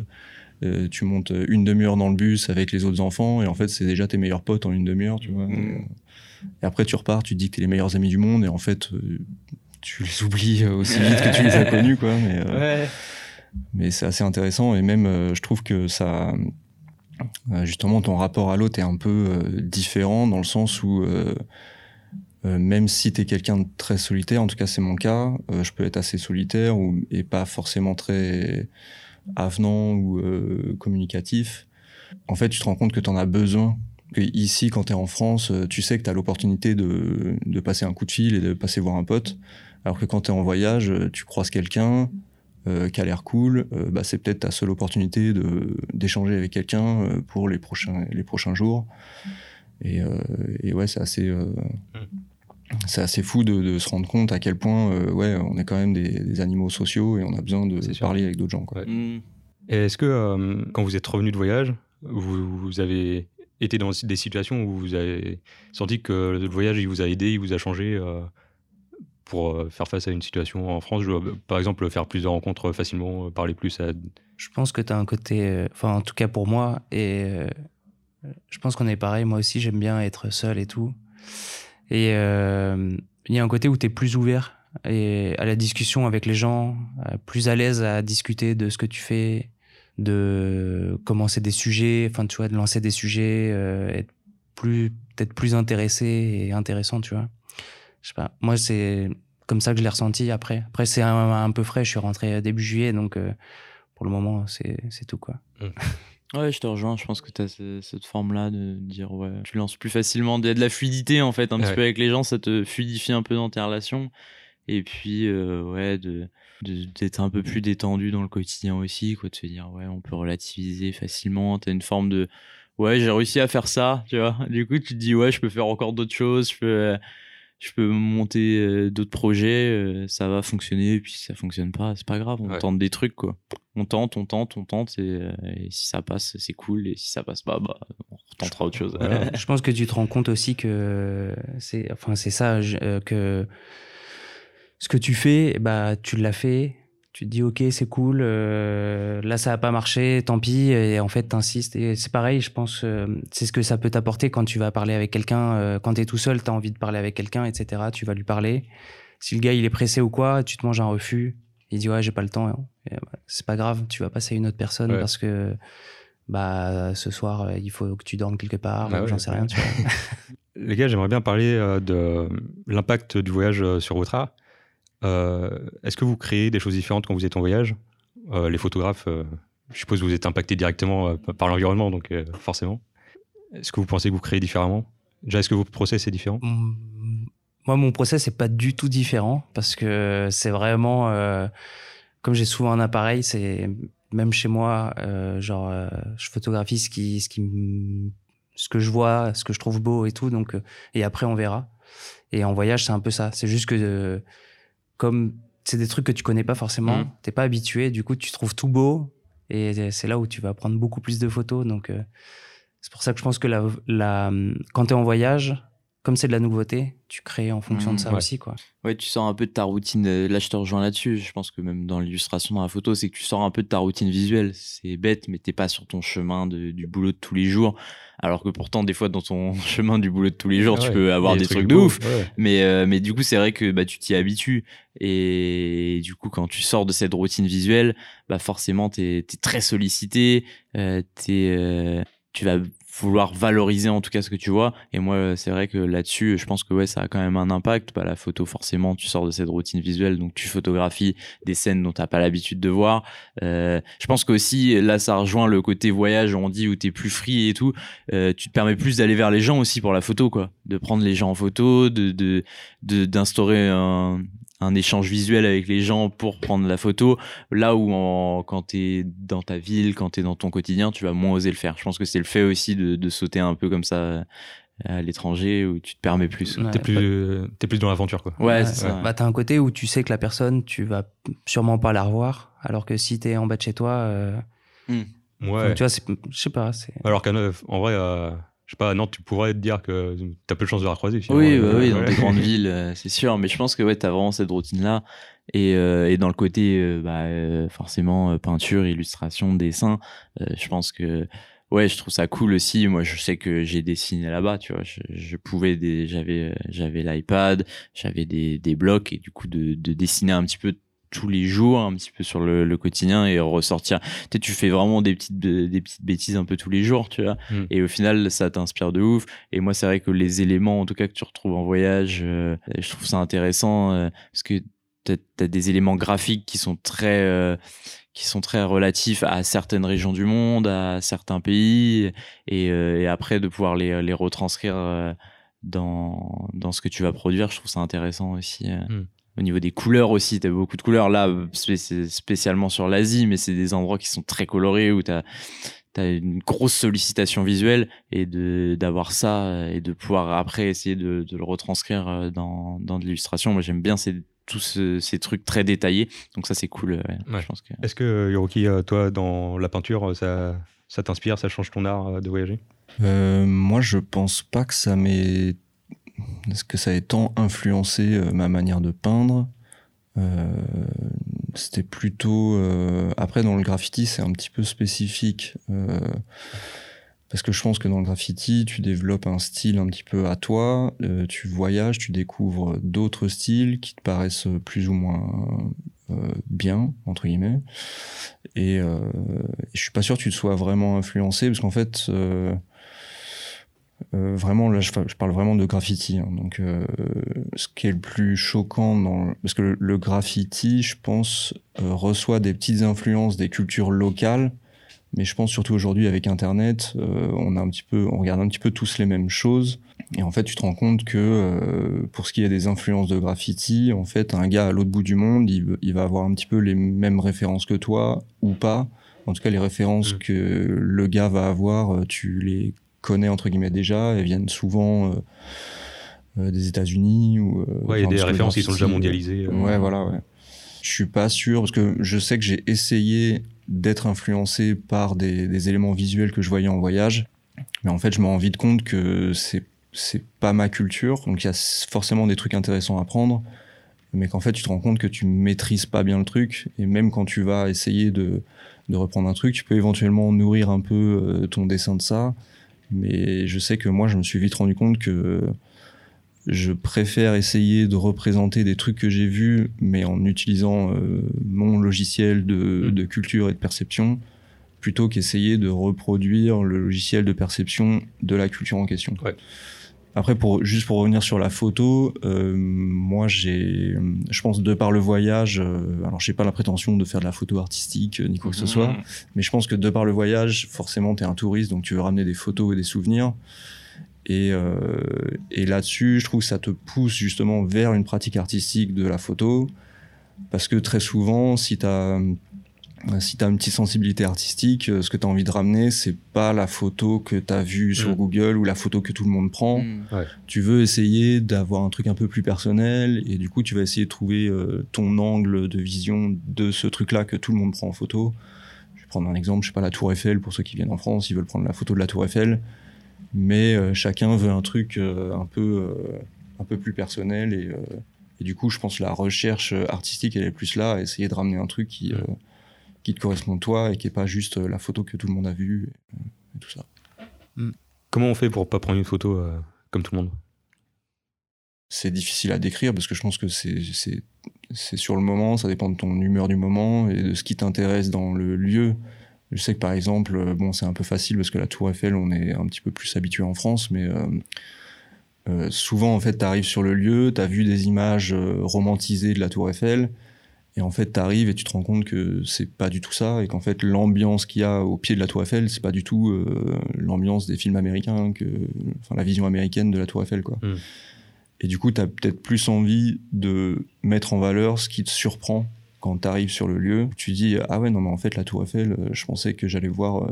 euh, tu montes une demi-heure dans le bus avec les autres enfants, et en fait, c'est déjà tes meilleurs potes en une demi-heure, tu vois. Mm. Et après, tu repars, tu te dis que t'es les meilleurs amis du monde, et en fait, tu les oublies aussi vite que tu les as connus, quoi. Mais, mais c'est assez intéressant, et même, je trouve que ça justement ton rapport à l'autre est un peu différent dans le sens où euh, même si tu es quelqu'un de très solitaire, en tout cas c'est mon cas, euh, je peux être assez solitaire ou, et pas forcément très avenant ou euh, communicatif. En fait, tu te rends compte que tu en as besoin. Que ici, quand tu es en France, tu sais que tu as l'opportunité de, de, passer un coup de fil et de passer voir un pote. Alors que quand tu es en voyage, tu croises quelqu'un qui a l'air cool, bah, c'est peut-être ta seule opportunité d'échanger avec quelqu'un pour les prochains, les prochains jours. Et, et ouais, c'est assez... Mmh c'est assez fou de, se rendre compte à quel point euh, ouais, on est quand même des, animaux sociaux et on a besoin de parler avec d'autres gens. Quoi. Mm. Est-ce que euh, quand vous êtes revenu de voyage, vous, avez été dans des situations où vous avez senti que le voyage il vous a aidé, il vous a changé euh, pour faire face à une situation en France? Par exemple, faire plus de rencontres facilement, parler plus à... Je pense que tu as un côté, enfin en tout cas pour moi, et je pense qu'on est pareil, moi aussi j'aime bien être seul et tout. Et euh, il y a un côté où tu es plus ouvert et à la discussion avec les gens, euh, plus à l'aise à discuter de ce que tu fais, de commencer des sujets, enfin tu vois, de lancer des sujets, euh, être plus peut-être plus intéressé et intéressant, tu vois. Je sais pas. Moi c'est comme ça que je l'ai ressenti après. Après c'est un, peu frais, je suis rentré début juillet donc pour le moment c'est tout quoi. Mmh. Ouais, je te rejoins. Je pense que tu as cette forme-là de dire, ouais, tu lances plus facilement. Il y a de la fluidité, en fait, un petit peu avec les gens. Ça te fluidifie un peu dans tes relations. Et puis, euh, ouais, de d'être un peu plus détendu dans le quotidien aussi, quoi. De se dire, ouais, on peut relativiser facilement. Tu as une forme de, ouais, j'ai réussi à faire ça, tu vois. Du coup, tu te dis, ouais, je peux faire encore d'autres choses. Je peux. Je peux monter euh, d'autres projets, euh, ça va fonctionner, et puis si ça fonctionne pas, c'est pas grave, on tente des trucs, quoi. On tente, on tente, on tente, et, si ça passe, c'est cool, et si ça passe pas, bah, on retentera autre chose. je pense que tu te rends compte aussi que c'est, enfin, c'est ça, que ce que tu fais, bah, tu l'as fait, tu te dis ok c'est cool euh, là ça a pas marché tant pis et en fait t'insistes. Et c'est pareil je pense euh, c'est ce que ça peut t'apporter quand tu vas parler avec quelqu'un euh, quand t'es tout seul t'as envie de parler avec quelqu'un etc tu vas lui parler. Si le gars il est pressé ou quoi tu te manges un refus. Il dit ouais j'ai pas le temps bah, c'est pas grave tu vas passer à une autre personne parce que bah ce soir il faut que tu dormes quelque part bah j'en sais rien tu vois. les gars j'aimerais bien parler de l'impact du voyage sur votre art euh, est-ce que vous créez des choses différentes quand vous êtes en voyage? Euh, Les photographes, euh, je suppose que vous êtes impacté directement par l'environnement, donc forcément. Est-ce que vous pensez que vous créez différemment? Déjà, est-ce que votre process est différent mmh, Moi, mon process n'est pas du tout différent parce que c'est vraiment, comme j'ai souvent un appareil, c'est même chez moi, genre, je photographie ce qui, ce qui, ce que je vois, ce que je trouve beau et tout, donc, et après on verra. Et en voyage, c'est un peu ça. C'est juste que comme c'est des trucs que tu connais pas forcément, mmh. t'es pas habitué, du coup tu trouves tout beau et c'est là où tu vas prendre beaucoup plus de photos. Donc euh, c'est pour ça que je pense que la, la, quand tu es en voyage, comme c'est de la nouveauté, tu crées en fonction de mmh, ça aussi. Quoi. Ouais, tu sors un peu de ta routine. Euh, là, je te rejoins là-dessus. Je pense que même dans l'illustration, dans la photo, c'est que tu sors un peu de ta routine visuelle. C'est bête, mais t'es pas sur ton chemin du boulot de tous les jours. Alors que pourtant, des fois, dans ton chemin du boulot de tous les jours, tu peux avoir des, trucs, de ouf. Mais, euh, mais du coup, c'est vrai que bah, tu t'y habitues. Et du coup, quand tu sors de cette routine visuelle, bah, forcément, t'es es très sollicité. Euh, es, tu vas vouloir valoriser en tout cas ce que tu vois. Et moi, c'est vrai que là-dessus, je pense que ouais, ça a quand même un impact. Bah, la photo, forcément, tu sors de cette routine visuelle, donc tu photographies des scènes dont tu n'as pas l'habitude de voir. Euh, je pense qu'aussi, là, ça rejoint le côté voyage, on dit, où tu es plus free et tout. Euh, tu te permets plus d'aller vers les gens aussi pour la photo, quoi. De prendre les gens en photo, de d'instaurer un, un échange visuel avec les gens pour prendre la photo. Là où quand tu es dans ta ville, quand tu es dans ton quotidien, tu vas moins oser le faire. Je pense que c'est le fait aussi de, sauter un peu comme ça à l'étranger où tu te permets plus. Tu t'es plus, es plus dans l'aventure quoi. Ouais, c'est ça. Bah, t'as un côté où tu sais que la personne, tu vas sûrement pas la revoir, alors que si t'es en bas de chez toi, euh... Hmm. ouais. tu vois, je sais pas. Alors qu'en en vrai, euh, je sais pas, non, tu pourrais te dire que tu as peu de chance de la croiser. Oui, bah oui, dans des grandes villes, euh, c'est sûr. Mais je pense que ouais, tu as vraiment cette routine-là. Et, euh, et, dans le côté, euh, bah, forcément, peinture, illustration, dessin, je pense que ouais, je trouve ça cool aussi. Moi, je sais que j'ai dessiné là-bas, tu vois. Je, je pouvais, j'avais, j'avais l'iPad, j'avais des, des blocs et du coup de, de dessiner un petit peu tous les jours un petit peu sur le, quotidien et ressortir tu tu fais vraiment des petites des petites bêtises un peu tous les jours tu vois hmm. et au final ça t'inspire de ouf et moi c'est vrai que les éléments en tout cas que tu retrouves en voyage euh, je trouve ça intéressant euh, parce que tu as, des éléments graphiques qui sont très euh, qui sont très relatifs à certaines régions du monde à certains pays et, et après de pouvoir les, les retranscrire dans, dans ce que tu vas produire je trouve ça intéressant aussi hmm. Au niveau des couleurs aussi, tu as beaucoup de couleurs. Là, spécialement sur l'Asie, mais c'est des endroits qui sont très colorés où tu as, une grosse sollicitation visuelle et d'avoir ça et de pouvoir après essayer de, le retranscrire euh, dans, dans de l'illustration. Moi, j'aime bien ces, tous ces trucs très détaillés. Donc ça, c'est cool. Est-ce que, Yoroki, euh, toi, dans la peinture, ça, ça t'inspire, ça change ton art euh, de voyager? Moi, je pense pas que ça m'ait est-ce que ça ait tant influencé euh, ma manière de peindre? Euh, C'était plutôt... Euh, après, dans le graffiti, c'est un petit peu spécifique. parce que je pense que dans le graffiti, tu développes un style un petit peu à toi, tu voyages, tu découvres d'autres styles qui te paraissent plus ou moins bien, entre guillemets. Et, et, je suis pas sûr que tu te sois vraiment influencé, parce qu'en fait, euh, vraiment, là, je, parle vraiment de graffiti. Hein. donc, euh, ce qui est le plus choquant dans, parce que le, graffiti, je pense, euh, reçoit des petites influences des cultures locales, mais je pense surtout aujourd'hui avec Internet, on a un petit peu, on regarde un petit peu tous les mêmes choses. Et en fait, tu te rends compte que pour ce qui est des influences de graffiti, en fait, un gars à l'autre bout du monde, il, il, va avoir un petit peu les mêmes références que toi ou pas. En tout cas, les références mmh. que le gars va avoir, tu les connaît entre guillemets déjà. Elles viennent souvent euh, des États-Unis ou. ouais, il y a des références qui sont déjà mondialisées. Ouais, voilà, ouais. Je suis pas sûr parce que je sais que j'ai essayé d'être influencé par des, des, éléments visuels que je voyais en voyage, mais en fait, je me rends vite compte que c'est c'est pas ma culture, donc il y a forcément des trucs intéressants à prendre, mais qu'en fait tu te rends compte que tu maîtrises pas bien le truc, et même quand tu vas essayer de, de reprendre un truc, tu peux éventuellement nourrir un peu euh, ton dessin de ça, mais je sais que moi je me suis vite rendu compte que je préfère essayer de représenter des trucs que j'ai vus, mais en utilisant euh, mon logiciel de, mmh. de, culture et de perception, plutôt qu'essayer de reproduire le logiciel de perception de la culture en question. Ouais. Après, pour, juste pour revenir sur la photo, euh, moi, j'ai, je pense, de par le voyage, euh, alors j'ai pas la prétention de faire de la photo artistique euh, ni quoi que ce soit, mmh. mais je pense que de par le voyage, forcément, tu es un touriste, donc tu veux ramener des photos et des souvenirs. Et, euh, et là-dessus, je trouve que ça te pousse justement vers une pratique artistique de la photo, parce que très souvent, si tu as si tu as une petite sensibilité artistique, euh, ce que tu as envie de ramener, c'est pas la photo que tu as vue sur mm. Google ou la photo que tout le monde prend. Mm. Tu veux essayer d'avoir un truc un peu plus personnel et du coup, tu vas essayer de trouver euh, ton angle de vision de ce truc-là que tout le monde prend en photo. Je vais prendre un exemple, je sais pas, la Tour Eiffel, pour ceux qui viennent en France, ils veulent prendre la photo de la Tour Eiffel, mais chacun veut un truc un, peu, un peu plus personnel et, et, du coup, je pense que la recherche artistique, elle est plus là, à essayer de ramener un truc qui. Mm qui te correspond toi et qui est pas juste euh, la photo que tout le monde a vue et, tout ça. Hmm. Comment on fait pour pas prendre une photo euh, comme tout le monde? C'est difficile à décrire parce que je pense que c'est sur le moment, ça dépend de ton humeur du moment et de ce qui t'intéresse dans le lieu. Je sais que par exemple, euh, bon, c'est un peu facile parce que la Tour Eiffel, on est un petit peu plus habitué en France, mais souvent en fait, tu arrives sur le lieu, tu as vu des images romantisées de la Tour Eiffel, et en fait, tu arrives et tu te rends compte que c'est pas du tout ça, et qu'en fait, l'ambiance qu'il y a au pied de la Tour Eiffel, c'est pas du tout euh, l'ambiance des films américains, que, enfin, la vision américaine de la Tour Eiffel, quoi. Hmm. Et du coup, tu as peut-être plus envie de mettre en valeur ce qui te surprend quand tu arrives sur le lieu. Tu dis, ah ouais, non, mais en fait, la Tour Eiffel, euh, je pensais que j'allais voir euh,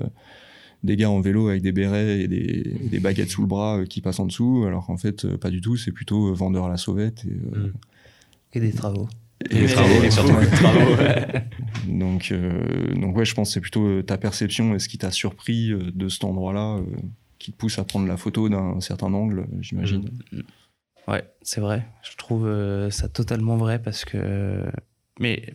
des gars en vélo avec des bérets et des, des baguettes sous le bras qui passent en dessous, alors qu'en fait, pas du tout, c'est plutôt vendeur à la sauvette. Et, hmm. et des travaux. Et, les travaux, et surtout les travaux. donc, euh, donc ouais, je pense que c'est plutôt euh, ta perception et ce qui t'a surpris euh, de cet endroit-là qui te pousse à prendre la photo d'un certain angle, j'imagine. Mm. Ouais, c'est vrai. Je trouve ça totalement vrai parce que. Mais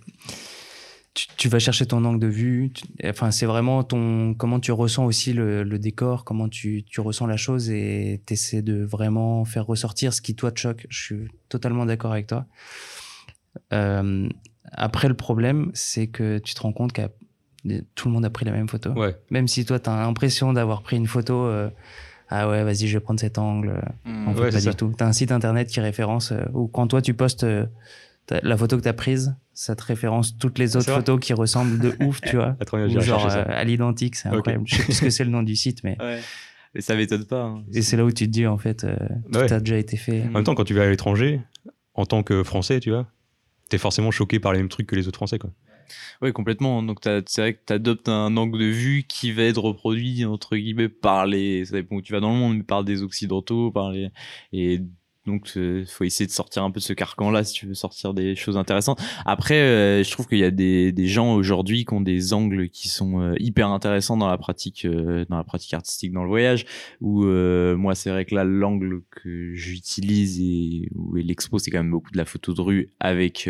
tu, vas chercher ton angle de vue. Enfin, c'est vraiment ton comment tu ressens aussi le, décor, comment tu, tu, ressens la chose et tu essaies de vraiment faire ressortir ce qui toi te choque. Je suis totalement d'accord avec toi. Euh, après, le problème, c'est que tu te rends compte que tout le monde a pris la même photo. Même si toi, tu as l'impression d'avoir pris une photo. Euh, ah ouais, vas-y, je vais prendre cet angle. Mmh. En fait, pas du tout. Tu as un site internet qui référence, euh, ou quand toi, tu postes la photo que tu as prise, ça te référence toutes les autres photos qui ressemblent de ouf, tu vois. genre à l'identique, c'est incroyable. Je sais plus ce que c'est le nom du site, mais. Ouais. Mais ça m'étonne pas. Hein. Et c'est là où tu te dis, en fait, tout a déjà été fait. En même temps, quand tu vas à l'étranger, en tant que Français, tu vois, t'es forcément choqué par les mêmes trucs que les autres Français, quoi. Oui, complètement. Donc, c'est vrai que tu adoptes un angle de vue qui va être reproduit, entre guillemets, par les. Ça dépend où tu vas dans le monde, mais par des Occidentaux, par les. Et donc, il euh, faut essayer de sortir un peu de ce carcan-là si tu veux sortir des choses intéressantes. Après, euh, je trouve qu'il y a des, des gens aujourd'hui qui ont des angles qui sont euh, hyper intéressants dans la pratique, dans la pratique artistique, dans le voyage. Où moi, c'est vrai que là, l'angle que j'utilise et où l'expo, c'est quand même beaucoup de la photo de rue avec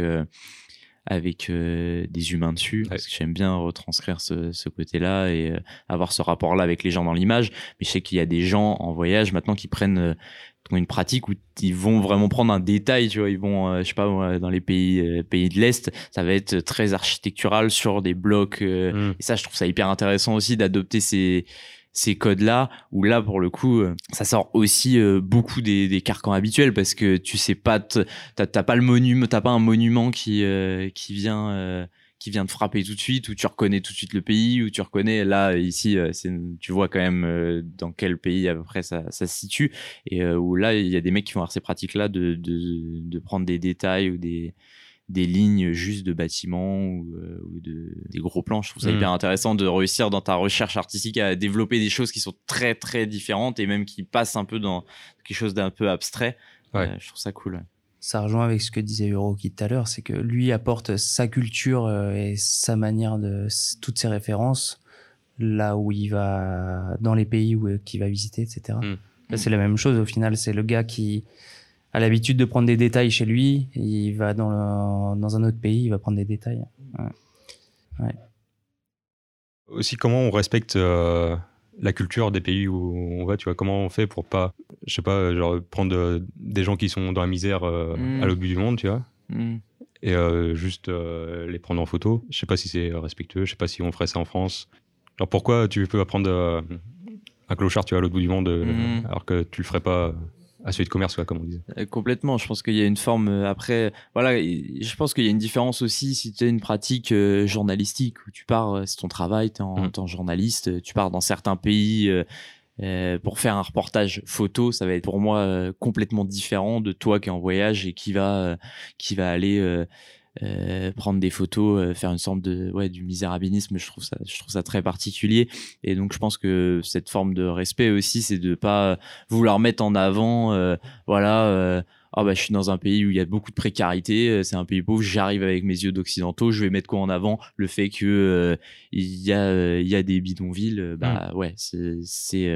avec des humains dessus parce que j'aime bien retranscrire ce, ce côté-là et avoir ce rapport-là avec les gens dans l'image mais je sais qu'il y a des gens en voyage maintenant qui prennent une pratique où ils vont vraiment prendre un détail, tu vois, ils vont, euh, je sais pas, dans les pays euh, pays de l'est, ça va être très architectural sur des blocs. Euh, mm. Et ça, je trouve ça hyper intéressant aussi d'adopter ces ces codes-là, où là, pour le coup, ça sort aussi beaucoup des, des carcans habituels parce que tu sais pas, t'as pas le monument, t'as pas un monument qui qui vient qui vient de frapper tout de suite, où tu reconnais tout de suite le pays, où tu reconnais là ici, euh, tu vois quand même euh, dans quel pays à peu près ça, ça se situe, et euh, où là il y a des mecs qui vont avoir ces pratiques-là de, de, de, prendre des détails ou des des lignes juste de bâtiments ou, ou de, des gros plans. Je trouve ça mm. hyper intéressant de réussir dans ta recherche artistique à développer des choses qui sont très très différentes et même qui passent un peu dans quelque chose d'un peu abstrait je trouve ça cool. Ça rejoint avec ce que disait Euroki tout à l'heure, c'est que lui apporte sa culture et sa manière de toutes ses références là où il va, dans les pays où qu'il va visiter, etc. Mm. C'est la même chose au final. C'est le gars qui a l'habitude de prendre des détails chez lui. Il va dans, dans un autre pays, il va prendre des détails. Ouais. Aussi, comment on respecte euh, la culture des pays où on va, tu vois, comment on fait pour pas, je sais pas, genre prendre euh, des gens qui sont dans la misère euh, mm. à l'autre bout du monde, tu vois, mm. et juste les prendre en photo. Je sais pas si c'est respectueux, je sais pas si on ferait ça en France. Alors pourquoi tu peux apprendre un clochard, tu vois, à l'autre bout du monde, mm. alors que tu le ferais pas à celui de commerce, comme on disait. Euh, complètement. Je pense qu'il y a une forme. Euh, après, voilà, je pense qu'il y a une différence aussi si tu as une pratique euh, journalistique où tu pars, c'est ton travail, tu es en, tant mm. journaliste, tu pars dans certains pays. pour faire un reportage photo, ça va être pour moi complètement différent de toi qui est en voyage et qui va qui va aller euh, prendre des photos, euh, faire une sorte de ouais du misérabilisme, je trouve ça je trouve ça très particulier. Et donc je pense que cette forme de respect aussi c'est de pas vouloir mettre en avant euh, voilà ah bah je suis dans un pays où il y a beaucoup de précarité, c'est un pays pauvre, j'arrive avec mes yeux d'occidentaux, je vais mettre quoi en avant? Le fait que il y a il y a des bidonvilles, bah mm. ouais, c'est c'est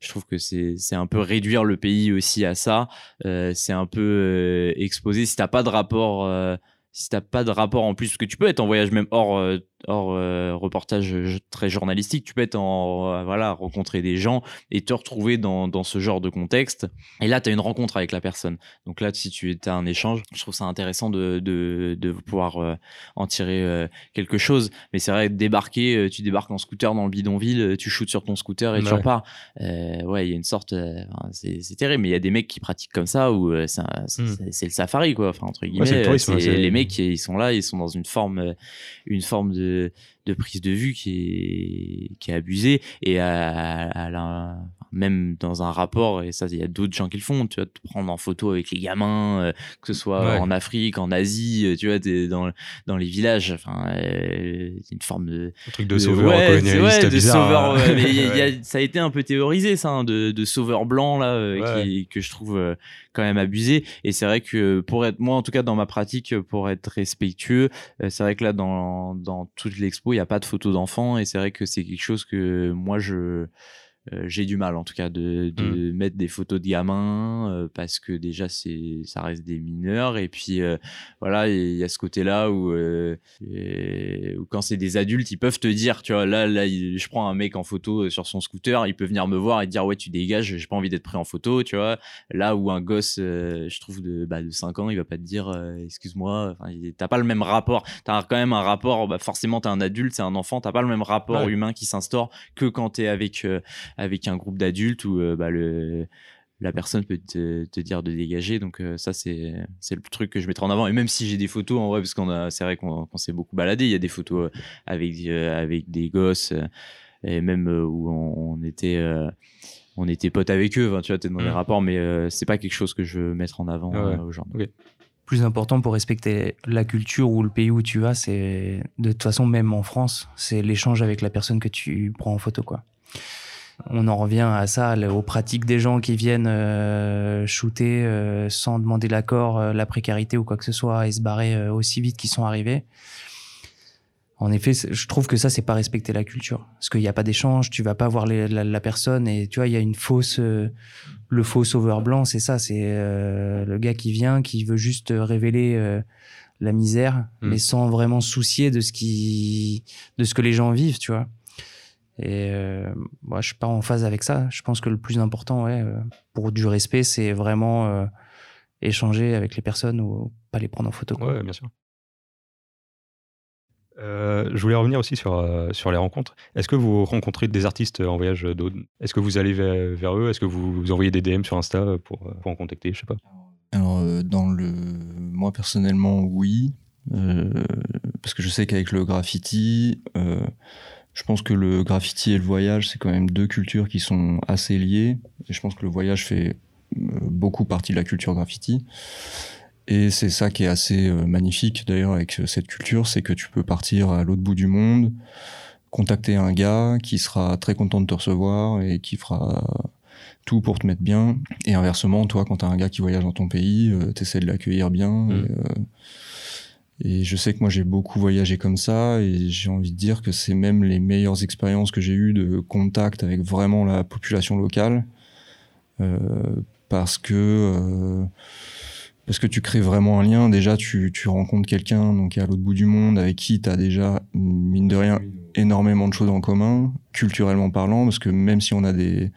je trouve que c'est c'est un peu réduire le pays aussi à ça, c'est un peu exposé. Si t'as pas de rapport si t'as pas de rapport en plus, parce que tu peux être en voyage même hors, euh, hors euh, reportage très journalistique, tu peux être en euh, voilà rencontrer des gens et te retrouver dans, dans ce genre de contexte. Et là, tu as une rencontre avec la personne. Donc là, si tu as un échange, je trouve ça intéressant de, de, de pouvoir euh, en tirer quelque chose. Mais c'est vrai, débarquer, tu débarques en scooter dans le bidonville, tu shootes sur ton scooter et tu repars. ouais, il y a une sorte, c'est terrible, mais il y a des mecs qui pratiquent comme ça où c'est le safari quoi. Enfin entre guillemets, les mecs ils sont là, ils sont dans une forme, une forme de de, prise de vue qui est, qui est abusée et à, la, même dans un rapport, et ça, il y a d'autres gens qui le font, tu vas te prendre en photo avec les gamins, euh, que ce soit en Afrique, en Asie, euh, tu vois, es dans, dans les villages, enfin, euh, une forme de. Un truc de sauveur ouais, ouais, de sauveur, mais ça a été un peu théorisé, ça, hein, de, de sauveur blanc, là, qui, que je trouve quand même abusé. Et c'est vrai que pour être, moi, en tout cas, dans ma pratique, pour être respectueux, c'est vrai que là, dans, dans toute l'expo, il n'y a pas de photos d'enfants, et c'est vrai que c'est quelque chose que moi, je, euh, j'ai du mal en tout cas de, de mmh. mettre des photos de gamins euh, parce que déjà c'est ça reste des mineurs. Et puis euh, voilà il y a ce côté là où, où quand c'est des adultes ils peuvent te dire tu vois là là je prends un mec en photo sur son scooter il peut venir me voir et dire ouais tu dégages j'ai pas envie d'être pris en photo tu vois. Là où un gosse je trouve de bah, de 5 ans il va pas te dire excuse-moi t'as pas le même rapport. T'as quand même un rapport bah, forcément t'es un adulte c'est un enfant t'as pas le même rapport humain qui s'instaure que quand t'es avec avec un groupe d'adultes où euh, bah, le, la personne peut te, te, dire de dégager. Donc euh, ça, c'est le truc que je mettrai en avant. Et même si j'ai des photos, en vrai, parce qu'on a, c'est vrai qu'on s'est beaucoup baladé, il y a des photos euh, avec, des gosses, et même où on, était on était potes avec eux, tu vois, t'es dans les mmh. rapports, mais c'est pas quelque chose que je veux mettre en avant aujourd'hui. Plus important pour respecter la culture ou le pays où tu vas, c'est de toute façon, même en France, c'est l'échange avec la personne que tu prends en photo, quoi on en revient à ça, aux pratiques des gens qui viennent euh, shooter euh, sans demander l'accord, euh, la précarité ou quoi que ce soit, et se barrer aussi vite qu'ils sont arrivés. En effet, je trouve que ça, c'est pas respecter la culture, parce qu'il n'y a pas d'échange, tu vas pas voir la, personne, et tu vois, il y a une fausse, le faux sauveur blanc, c'est ça, c'est le gars qui vient, qui veut juste révéler la misère, hmm. mais sans vraiment soucier de ce qui, de ce que les gens vivent, tu vois. Et euh, moi, je suis pas en phase avec ça. Je pense que le plus important, ouais, euh, pour du respect, c'est vraiment euh, échanger avec les personnes ou pas les prendre en photo. Quoi. Ouais, bien sûr. Euh, je voulais revenir aussi sur, sur les rencontres. Est-ce que vous rencontrez des artistes en voyage d'autres? Est-ce que vous allez vers, eux? Est-ce que vous, vous envoyez des DM sur Insta pour, pour en contacter? Je sais pas. Alors, dans le... moi personnellement, oui. parce que je sais qu'avec le graffiti, je pense que le graffiti et le voyage, c'est quand même deux cultures qui sont assez liées. Et je pense que le voyage fait euh, beaucoup partie de la culture graffiti. Et c'est ça qui est assez euh, magnifique d'ailleurs avec cette culture, c'est que tu peux partir à l'autre bout du monde, contacter un gars qui sera très content de te recevoir et qui fera tout pour te mettre bien. Et inversement, toi, quand t'as un gars qui voyage dans ton pays, tu t'essaies de l'accueillir bien. Mm. Et, je sais que moi, j'ai beaucoup voyagé comme ça, et j'ai envie de dire que c'est même les meilleures expériences que j'ai eues de contact avec vraiment la population locale. parce que parce que tu crées vraiment un lien. Déjà, tu, tu rencontres quelqu'un donc à l'autre bout du monde avec qui tu as déjà, mine de rien, énormément de choses en commun, culturellement parlant, parce que même si on a des,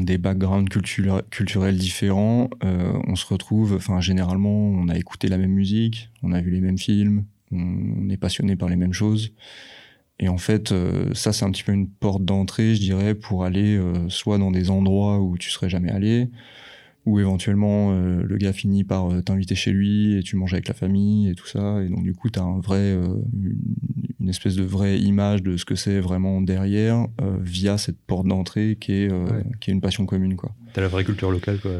des backgrounds culturels différents, euh, on se retrouve, enfin, généralement, on a écouté la même musique, on a vu les mêmes films, on, est passionné par les mêmes choses. Et en fait, euh, ça, c'est un petit peu une porte d'entrée, je dirais, pour aller euh, soit dans des endroits où tu serais jamais allé, ou éventuellement euh, le gars finit par euh, t'inviter chez lui et tu manges avec la famille et tout ça et donc du coup tu as un vrai euh, une, espèce de vraie image de ce que c'est vraiment derrière via cette porte d'entrée qui est qui est une passion commune quoi. Tu as la vraie culture locale quoi,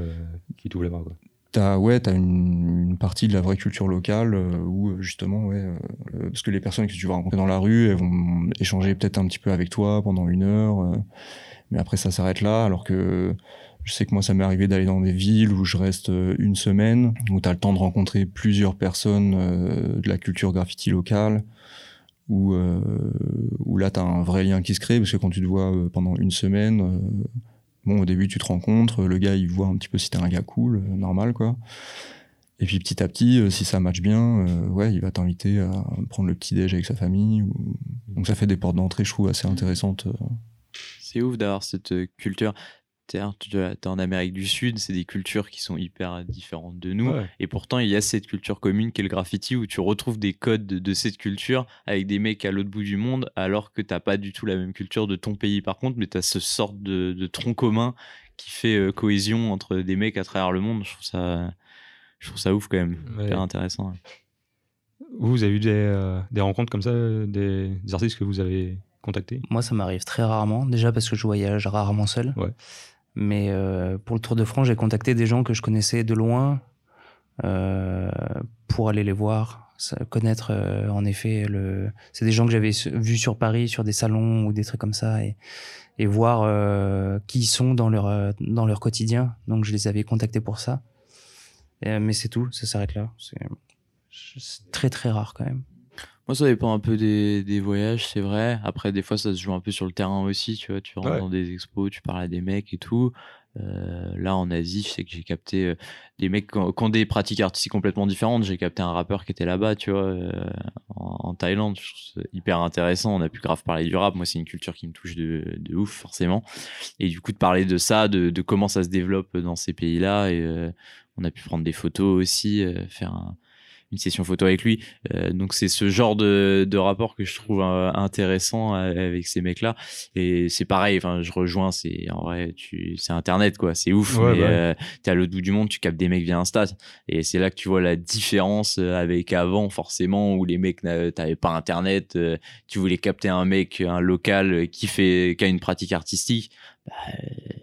qui t'ouvre les bras quoi. T'as ouais, as une, une, partie de la vraie culture locale où justement ouais, parce que les personnes que tu vas rencontrer dans la rue, elles vont échanger peut-être un petit peu avec toi pendant une heure, mais après ça s'arrête là, alors que je sais que moi, ça m'est arrivé d'aller dans des villes où je reste euh, une semaine, où tu as le temps de rencontrer plusieurs personnes euh, de la culture graffiti locale, où, euh, où là, tu as un vrai lien qui se crée, parce que quand tu te vois pendant une semaine, bon, au début, tu te rencontres, le gars, il voit un petit peu si t'es un gars cool, normal, quoi. Et puis petit à petit, si ça match bien, ouais, il va t'inviter à prendre le petit déj avec sa famille. Donc ça fait des portes d'entrée, je trouve, assez intéressantes. C'est ouf d'avoir cette culture en Amérique du Sud, c'est des cultures qui sont hyper différentes de nous. Et pourtant, il y a cette culture commune qui est le graffiti où tu retrouves des codes de, cette culture avec des mecs à l'autre bout du monde, alors que t'as pas du tout la même culture de ton pays par contre, mais tu as ce sorte de, tronc commun qui fait euh, cohésion entre des mecs à travers le monde. Je trouve ça, je trouve ça ouf quand même, hyper intéressant. Vous, avez eu des, euh, des rencontres comme ça, des, artistes que vous avez contactés? Moi, ça m'arrive très rarement. Déjà parce que je voyage rarement seul. Ouais. Mais euh, pour le Tour de France, j'ai contacté des gens que je connaissais de loin euh, pour aller les voir, connaître euh, en effet le. C'est des gens que j'avais vus sur Paris, sur des salons ou des trucs comme ça, et, et voir qui ils sont dans leur dans leur quotidien. Donc je les avais contactés pour ça. mais c'est tout, ça s'arrête là. C'est très très rare quand même. Moi, ça dépend un peu des, des voyages, c'est vrai. Après, des fois, ça se joue un peu sur le terrain aussi, tu vois. Tu rentres dans des expos, tu parles à des mecs et tout. Euh, là, en Asie, je sais que j'ai capté euh, des mecs qui ont, des pratiques artistiques complètement différentes. J'ai capté un rappeur qui était là-bas, tu vois, euh, en, Thaïlande. hyper intéressant. On a pu grave parler du rap. Moi, c'est une culture qui me touche de, de, ouf, forcément. Et du coup, de parler de ça, de, de comment ça se développe dans ces pays-là. Et on a pu prendre des photos aussi, faire un une session photo avec lui. Euh, donc c'est ce genre de, de rapport que je trouve euh, intéressant euh, avec ces mecs-là. Et c'est pareil, enfin je rejoins, c'est en vrai, tu, c'est Internet quoi, c'est ouf. mais bah t'es à l'autre bout du monde, tu captes des mecs via Insta, et c'est là que tu vois la différence avec avant forcément où les mecs t'avais pas Internet, tu voulais capter un mec, un local qui fait, qui a une pratique artistique. Bah,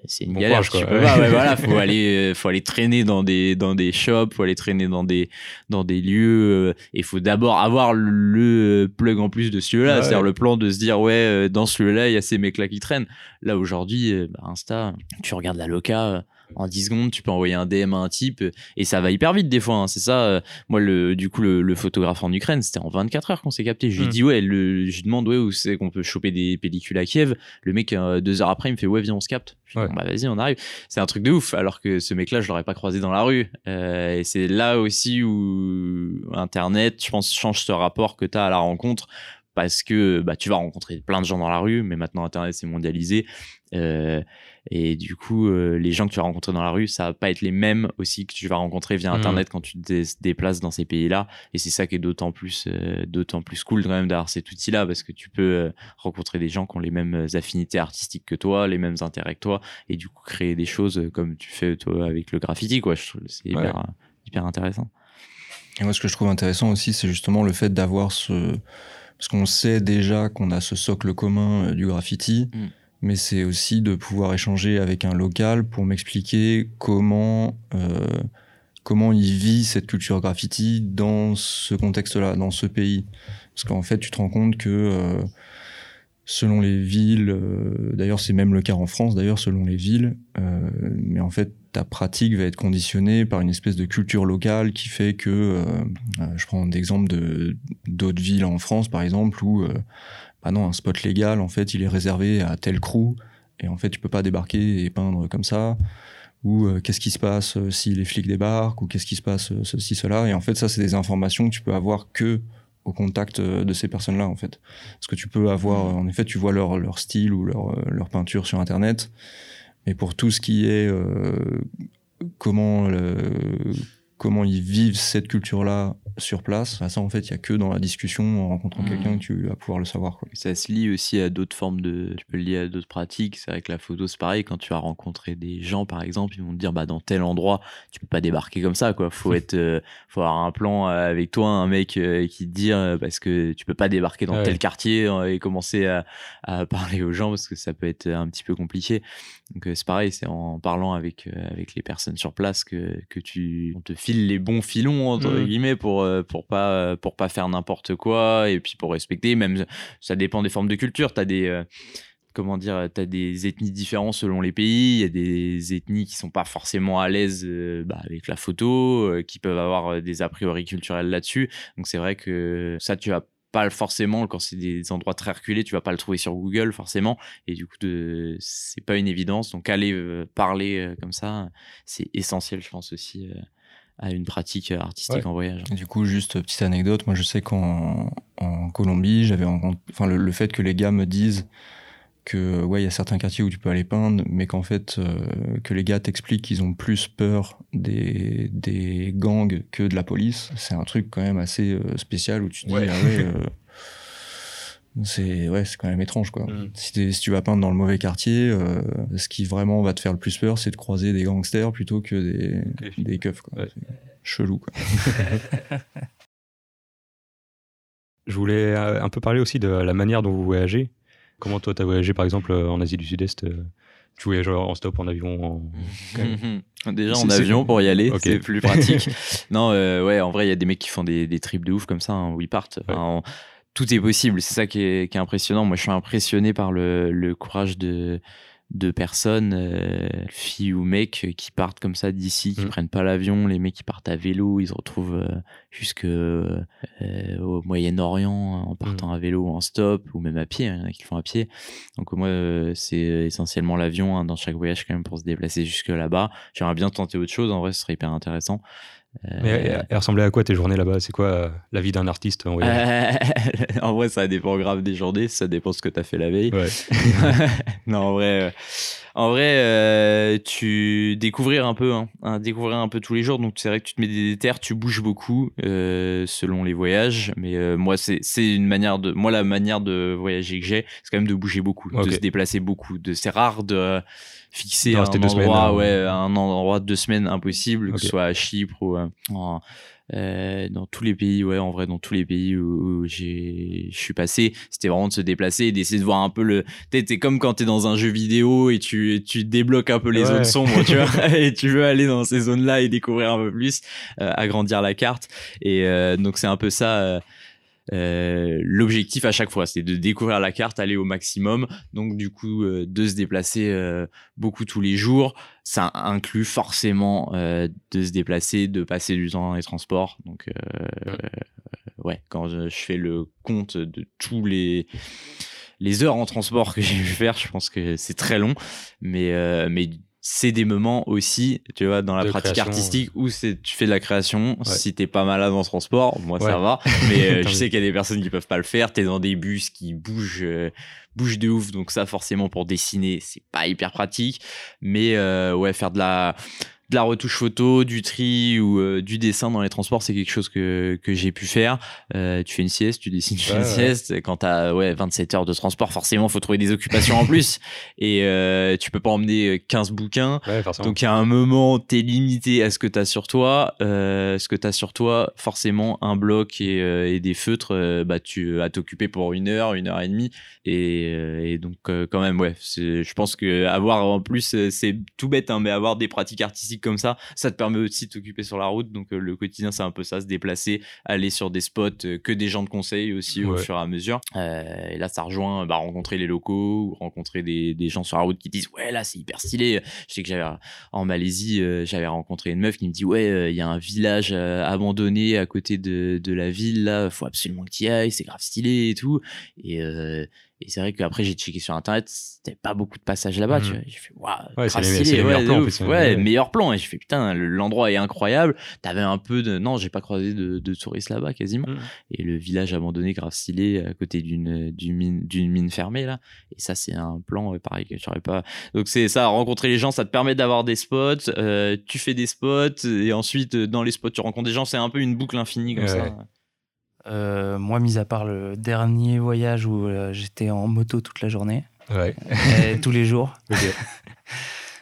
c'est une galère. tu peux pas, voilà, faut aller, euh, faut aller traîner dans des dans des shops, faut aller traîner dans des dans des lieux. Euh, et faut d'abord avoir le plug en plus de ce lieu-là, c'est-à-dire le plan de se dire ouais, euh, dans ce lieu-là, il y a ces mecs-là qui traînent. Là aujourd'hui, bah, Insta, tu regardes la loca en 10 secondes, tu peux envoyer un DM à un type et ça va hyper vite des fois. Hein. C'est ça. Euh, moi, le, du coup, le, photographe en Ukraine, c'était en 24 heures qu'on s'est capté. Je lui hmm. dis, ouais, le, je lui demande, ouais, où c'est qu'on peut choper des pellicules à Kiev. Le mec, euh, deux heures après, il me fait, ouais, viens, on se capte. bah, vas-y, on arrive. C'est un truc de ouf. Alors que ce mec-là, je l'aurais pas croisé dans la rue. Euh, et c'est là aussi où Internet, je pense, change ce rapport que tu as à la rencontre parce que bah, tu vas rencontrer plein de gens dans la rue, mais maintenant Internet c'est mondialisé. Euh, et du coup, euh, les gens que tu vas rencontrer dans la rue, ça va pas être les mêmes aussi que tu vas rencontrer via mmh. Internet quand tu te déplaces dans ces pays-là. Et c'est ça qui est d'autant plus, euh, d'autant plus cool quand même d'avoir cet outil-là parce que tu peux euh, rencontrer des gens qui ont les mêmes affinités artistiques que toi, les mêmes intérêts que toi, et du coup créer des choses comme tu fais toi avec le graffiti, quoi. C'est hyper, hyper intéressant. Et moi, ce que je trouve intéressant aussi, c'est justement le fait d'avoir ce, parce qu'on sait déjà qu'on a ce socle commun du graffiti. Mmh mais c'est aussi de pouvoir échanger avec un local pour m'expliquer comment euh, comment il vit cette culture graffiti dans ce contexte-là, dans ce pays. Parce qu'en fait, tu te rends compte que euh, selon les villes, euh, d'ailleurs c'est même le cas en France, d'ailleurs selon les villes, euh, mais en fait ta pratique va être conditionnée par une espèce de culture locale qui fait que, euh, je prends d'exemple de d'autres villes en France par exemple où, bah non, un spot légal en fait il est réservé à tel crew et en fait tu peux pas débarquer et peindre comme ça ou qu'est-ce qui se passe si les flics débarquent ou qu'est-ce qui se passe ceci cela et en fait ça c'est des informations que tu peux avoir que au contact euh, de ces personnes-là en fait. Parce que tu peux avoir, mmh. en effet, tu vois leur, leur style ou leur, euh, leur peinture sur Internet, mais pour tout ce qui est euh, comment, le, comment ils vivent cette culture-là sur place. ça, en fait, il y a que dans la discussion, en rencontrant mmh. quelqu'un, que tu vas pouvoir le savoir. Quoi. Ça se lie aussi à d'autres formes de. Tu peux le lier à d'autres pratiques. C'est vrai que la photo, c'est pareil. Quand tu vas rencontrer des gens, par exemple, ils vont te dire, bah, dans tel endroit, tu peux pas débarquer comme ça, quoi. Faut être, euh, faut avoir un plan avec toi, un mec euh, qui te dit, euh, parce que tu peux pas débarquer dans tel quartier et commencer à, à, parler aux gens parce que ça peut être un petit peu compliqué. Donc, c'est pareil, c'est en parlant avec, avec les personnes sur place que, que tu, on te file les bons filons, entre mmh. guillemets, pour euh, pour pas euh, pour pas faire n'importe quoi et puis pour respecter même ça dépend des formes de culture tu as des euh, comment dire, tu as des ethnies différentes selon les pays. Il y a des ethnies qui sont pas forcément à l'aise bah, avec la photo, qui peuvent avoir des a priori culturels là-dessus. Donc c'est vrai que ça, tu vas pas forcément, quand c'est des endroits très reculés, tu vas pas le trouver sur Google forcément. Et du coup, c'est pas une évidence. Donc aller parler comme ça, c'est essentiel, je pense aussi à une pratique artistique en voyage. du coup, juste petite anecdote, moi je sais qu'en en Colombie, j'avais enfin le, fait que les gars me disent que ouais, il y a certains quartiers où tu peux aller peindre, mais qu'en fait euh, que les gars t'expliquent qu'ils ont plus peur des, des gangs que de la police, c'est un truc quand même assez euh, spécial où tu te dis ah ouais, euh, c'est ouais c'est quand même étrange quoi. Mm. si, si, tu vas peindre dans le mauvais quartier euh, ce qui vraiment va te faire le plus peur c'est de croiser des gangsters plutôt que des des keufs quoi. Chelou quoi. Je voulais un peu parler aussi de la manière dont vous voyagez comment toi tu as voyagé par exemple en Asie du Sud-Est euh, tu voyages en stop en avion Déjà en avion pour y aller, c'est plus pratique. non, ouais, en vrai, il y a des mecs qui font des, des trips de ouf comme ça, hein, où ils partent tout est possible. C'est ça qui est, impressionnant. Moi, je suis impressionné par le, courage de, de personnes, euh, filles ou mecs, qui partent comme ça d'ici, qui mmh. prennent pas l'avion. Les mecs qui partent à vélo, ils se retrouvent euh, jusque euh, au Moyen-Orient en partant mmh. à vélo ou en stop, ou même à pied. Hein, il y en a qui le font à pied. Donc moi, c'est essentiellement l'avion hein, dans chaque voyage quand même pour se déplacer jusque là-bas. J'aimerais bien tenter autre chose. En vrai, ce serait hyper intéressant. Mais elle ressemblait à quoi tes journées là-bas? C'est quoi euh, la vie d'un artiste en En vrai, ça dépend grave des journées, ça dépend ce que tu as fait la veille. non, en vrai, euh, en vrai euh, tu découvrir un peu, hein, hein, découvrir un peu tous les jours. Donc c'est vrai que tu te mets des terres, tu bouges beaucoup selon les voyages. Mais moi, c'est une manière de, moi la manière de voyager que j'ai, c'est quand même de bouger beaucoup, de se déplacer beaucoup. De, c'est rare de fixer un endroit, hein. ouais, un endroit de deux semaines impossible, que ce soit à Chypre ou euh, euh, dans tous les pays, ouais, en vrai, dans tous les pays où, j'ai, je suis passé, c'était vraiment de se déplacer et d'essayer de voir un peu le. T'es, comme quand t'es dans un jeu vidéo et tu, tu débloques un peu les zones sombres, tu vois, et tu veux aller dans ces zones-là et découvrir un peu plus, euh, agrandir la carte. Et donc c'est un peu ça. Euh, l'objectif à chaque fois, c'est de découvrir la carte, aller au maximum. Donc du coup, euh, de se déplacer euh, beaucoup tous les jours, ça inclut forcément de se déplacer, de passer du temps dans les transports. Donc ouais, quand je, fais le compte de tous les les heures en transport que j'ai pu faire, je pense que c'est très long, mais mais c'est des moments aussi, tu vois, dans la pratique artistique où c'est tu fais de la création. Si t'es pas malade en transport, moi ça va. Mais euh, je sais qu'il y a des personnes qui peuvent pas le faire. T'es dans des bus qui bougent, euh, bougent de ouf. Donc ça, forcément, pour dessiner, c'est pas hyper pratique. Mais euh, ouais, faire de la de la retouche photo, du tri ou euh, du dessin dans les transports, c'est quelque chose que, que j'ai pu faire. Euh, tu fais une sieste, tu dessines, tu fais une sieste. Quand tu as ouais, 27 heures de transport, forcément, faut trouver des occupations en plus. Et euh, tu peux pas emmener 15 bouquins. Donc, il y a un moment, tu es limité à ce que tu as sur toi. ce que tu as sur toi, forcément, un bloc et, et des feutres, bah, tu as t'occuper pour une heure, une heure et demie. Et, et donc, quand même, ouais, je pense que avoir en plus, c'est tout bête, hein, mais avoir des pratiques artistiques comme ça. Ça te permet aussi de t'occuper sur la route. Donc le quotidien, c'est un peu ça, se déplacer, aller sur des spots que des gens te conseillent aussi au fur et à mesure. et là, ça rejoint bah, rencontrer les locaux ou rencontrer des, des, gens sur la route qui disent ouais là c'est hyper stylé. Je sais que j'avais en Malaisie, j'avais rencontré une meuf qui me dit ouais il y a un village abandonné à côté de, de la ville là, faut absolument que tu y ailles, c'est grave stylé et tout. Et, euh, et c'est vrai qu'après, j'ai checké sur internet, c'était pas beaucoup de passages là-bas. Tu mmh. vois. J'ai fait, waouh, ouais, c'est les, les, meilleurs plans. Ouais, meilleur plan. Et j'ai fait, putain, l'endroit est incroyable. T'avais un peu de. Non, j'ai pas croisé de, de touristes là-bas quasiment. Mmh. Et le village abandonné, grave stylé, à côté d'une mine, d'une mine fermée là. Et ça, c'est un plan, pareil, que j'aurais pas. Donc, c'est ça, rencontrer les gens, ça te permet d'avoir des spots. Euh, tu fais des spots. Et ensuite, dans les spots, tu rencontres des gens. C'est un peu une boucle infinie comme ça. Euh, moi, mis à part le dernier voyage où euh, j'étais en moto toute la journée, tous les jours.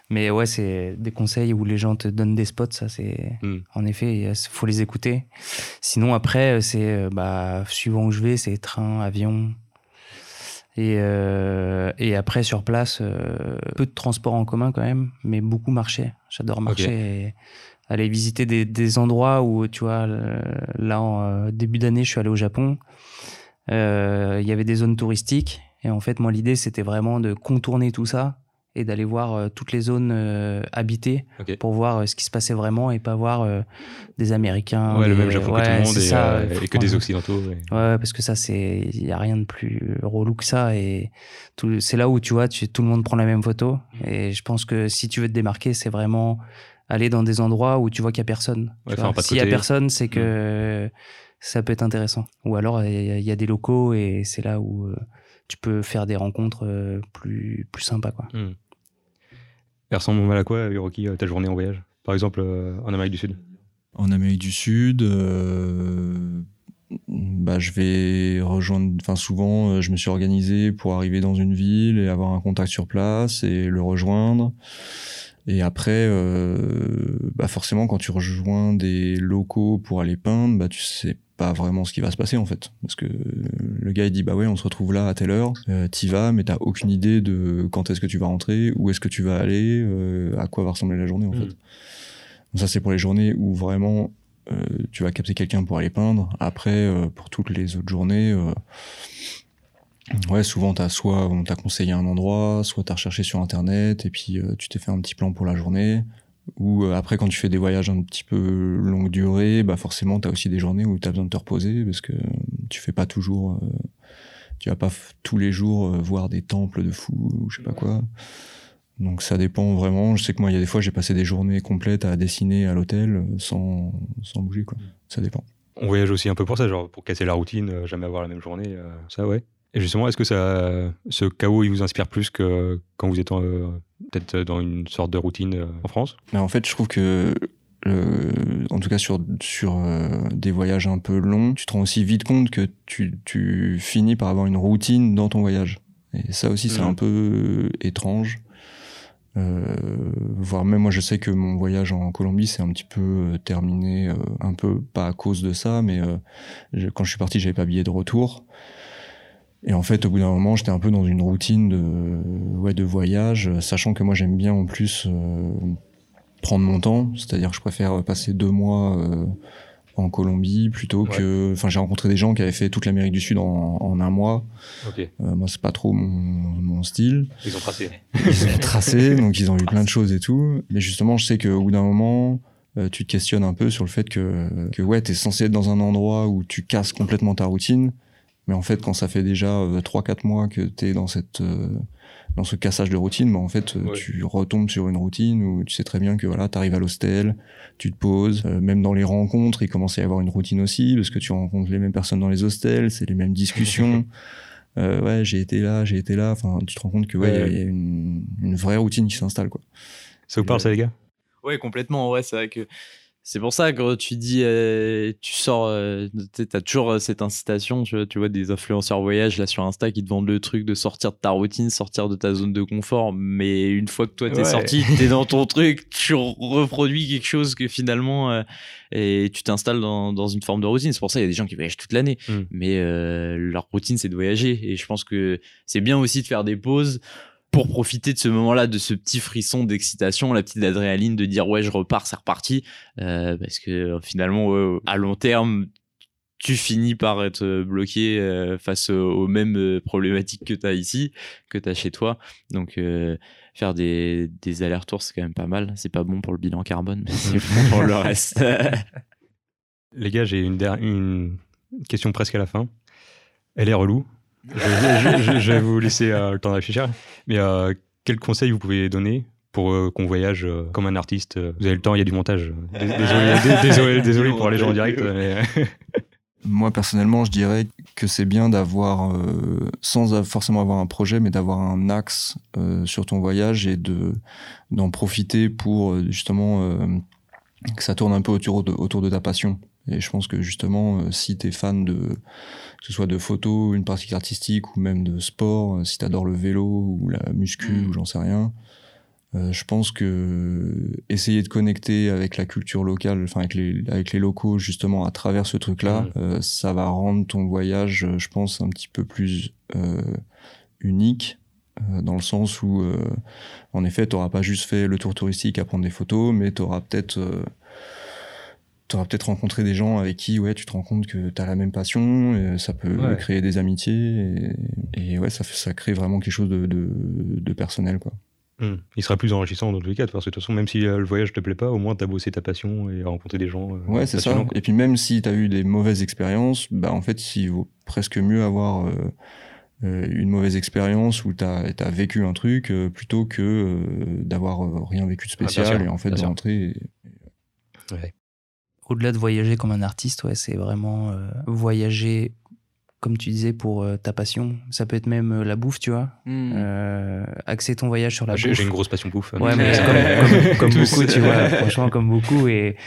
Mais ouais, c'est des conseils où les gens te donnent des spots, ça c'est hmm. en effet, il faut les écouter. Sinon après, c'est euh, bah suivant où je vais, c'est train, avion. Et, et après sur place, peu de transport en commun quand même, mais beaucoup marcher. J'adore marcher aller visiter des, des, endroits où, tu vois, là, en euh, début d'année, je suis allé au Japon. Euh, il y avait des zones touristiques. Et en fait, moi, l'idée, c'était vraiment de contourner tout ça et d'aller voir euh, toutes les zones habitées pour voir ce qui se passait vraiment et pas voir des Américains. Ouais, le même Japon que tout le monde et, que des Occidentaux. Ouais. parce que ça, c'est il y a rien de plus relou que ça et c'est là où tu vois, tu, tout le monde prend la même photo mmh. et je pense que si tu veux te démarquer, c'est vraiment aller dans des endroits où tu vois qu'il n'y a personne. S'il n'y a personne, c'est que mm. ça peut être intéressant. Ou alors, il y, a des locaux et c'est là où euh, tu peux faire des rencontres euh, plus, plus sympas. Quoi. Mm. Elle ressemble mal à quoi, Hiroki, ta journée en voyage Par exemple, euh, en Amérique du Sud En Amérique du Sud, bah, je vais rejoindre. Enfin, souvent, je me suis organisé pour arriver dans une ville et avoir un contact sur place et le rejoindre. Et après, euh, bah forcément, quand tu rejoins des locaux pour aller peindre, bah tu sais pas vraiment ce qui va se passer en fait, parce que le gars il dit bah ouais, on se retrouve là à telle heure, euh, t'y vas, mais t'as aucune idée de quand est-ce que tu vas rentrer, où est-ce que tu vas aller, euh, à quoi va ressembler la journée en fait. Mm. Donc ça c'est pour les journées où vraiment euh, tu vas capter quelqu'un pour aller peindre. Après, euh, pour toutes les autres journées Ouais, souvent, as soit on t'a conseillé un endroit, soit t'as recherché sur Internet, et puis euh, tu t'es fait un petit plan pour la journée. Ou euh, après, quand tu fais des voyages un petit peu longue durée, bah forcément, t'as aussi des journées où t'as besoin de te reposer, parce que tu fais pas toujours... Euh, tu vas pas tous les jours voir des temples de fous, ou je sais pas quoi. Donc ça dépend vraiment. Je sais que moi, il y a des fois, j'ai passé des journées complètes à dessiner à l'hôtel sans, sans bouger, quoi. Ça dépend. On voyage aussi un peu pour ça, genre pour casser la routine, jamais avoir la même journée. ça, ouais. Et justement, est-ce que ça, ce chaos, il vous inspire plus que quand vous êtes euh, peut-être dans une sorte de routine euh, en France? En fait, je trouve que, en tout cas sur, sur euh, des voyages un peu longs, tu te rends aussi vite compte que tu, tu finis par avoir une routine dans ton voyage. Et ça aussi, c'est mmh. un peu étrange. voire même moi je sais que mon voyage en Colombie c'est un petit peu terminé un peu pas à cause de ça mais quand je suis parti j'avais pas billet de retour et en fait, au bout d'un moment, j'étais un peu dans une routine de, ouais, de voyage, sachant que moi, j'aime bien en plus euh, prendre mon temps. C'est-à-dire que je préfère passer deux mois euh, en Colombie plutôt que. Enfin, j'ai rencontré des gens qui avaient fait toute l'Amérique du Sud en, en un mois. Okay. Euh, moi, c'est pas trop mon, mon, style. Ils ont tracé. Ils ont tracé, donc ils ont eu plein de choses et tout. Mais justement, je sais qu'au bout d'un moment, tu te questionnes un peu sur le fait que, que ouais, t'es censé être dans un endroit où tu casses complètement ta routine mais en fait, quand ça fait déjà euh, 3-4 mois que tu es dans, cette, euh, dans ce cassage de routine, bah, en fait, euh, tu retombes sur une routine où tu sais très bien que voilà, tu arrives à l'hostel, tu te poses, même dans les rencontres, il commence à y avoir une routine aussi, parce que tu rencontres les mêmes personnes dans les hostels, c'est les mêmes discussions. ouais, j'ai été là, j'ai été là. Enfin, tu te rends compte que ouais, il y, a une, une vraie routine qui s'installe quoi. Ça vous parle ça les gars? Ouais, complètement. Ouais, c'est vrai que c'est pour ça que tu dis, euh, tu sors, euh, tu as toujours euh, cette incitation, tu vois, tu vois, des influenceurs voyage là sur Insta qui te vendent le truc de sortir de ta routine, sortir de ta zone de confort. Mais une fois que toi t'es sorti, t'es dans ton truc, tu reproduis quelque chose que finalement, et tu t'installes dans, dans, une forme de routine. C'est pour ça qu'il y a des gens qui voyagent toute l'année. Mm. Mais leur routine, c'est de voyager. Et je pense que c'est bien aussi de faire des pauses pour profiter de ce moment-là, de ce petit frisson d'excitation, la petite adrénaline de dire ouais je repars, c'est reparti, euh, parce que finalement à long terme tu finis par être bloqué euh, face aux, mêmes euh, problématiques que tu as ici, que tu as chez toi. Donc, euh, faire des, des allers-retours, c'est quand même pas mal. C'est pas bon pour le bilan carbone, mais c'est bon pour le reste. Les gars, j'ai une, une question presque à la fin. Elle est relou. Je, vais vous laisser le temps de réfléchir. Mais quel conseil vous pouvez donner pour qu'on voyage comme un artiste Vous avez le temps, il y a du montage. Désolé, désolé, désolé pour les gens en direct. Mais... Moi, personnellement, je dirais que c'est bien d'avoir, euh, sans forcément avoir un projet, mais d'avoir un axe euh, sur ton voyage et de d'en profiter pour euh, justement que ça tourne un peu autour de, autour de ta passion. Et je pense que justement, si tu es fan de, que ce soit de photo, une pratique artistique ou même de sport, si tu adores le vélo ou la muscu mm. ou j'en sais rien, euh, je pense que essayer de connecter avec la culture locale, enfin avec les, avec les locaux justement à travers ce truc-là, euh, ça va rendre ton voyage, je pense, un petit peu plus euh, unique, dans le sens où, en effet, tu n'auras pas juste fait le tour touristique à prendre des photos, mais tu auras peut-être tu auras peut-être rencontré des gens avec qui ouais tu te rends compte que tu as la même passion et ça peut créer des amitiés et, et, ouais ça ça crée vraiment quelque chose de, de, de personnel quoi Hmm. Il sera plus enrichissant dans tous les cas, parce que de toute façon, même si euh, le voyage te plaît pas, au moins tu as bossé ta passion et rencontré des gens. Euh, ouais, c'est ça. Et puis même si tu as eu des mauvaises expériences, bah en fait, il vaut presque mieux avoir euh, une mauvaise expérience où tu as, vécu un truc plutôt que d'avoir rien vécu de ah, spécial et en fait de rentrer. Au-delà de voyager comme un artiste, ouais, c'est vraiment voyager comme tu disais, pour euh, ta passion. Ça peut être même euh, la bouffe, tu vois. Hmm. Euh, axer ton voyage sur la bouffe. J'ai une grosse passion bouffe. Ouais, mais comme, beaucoup, tu vois. Franchement, comme beaucoup. Et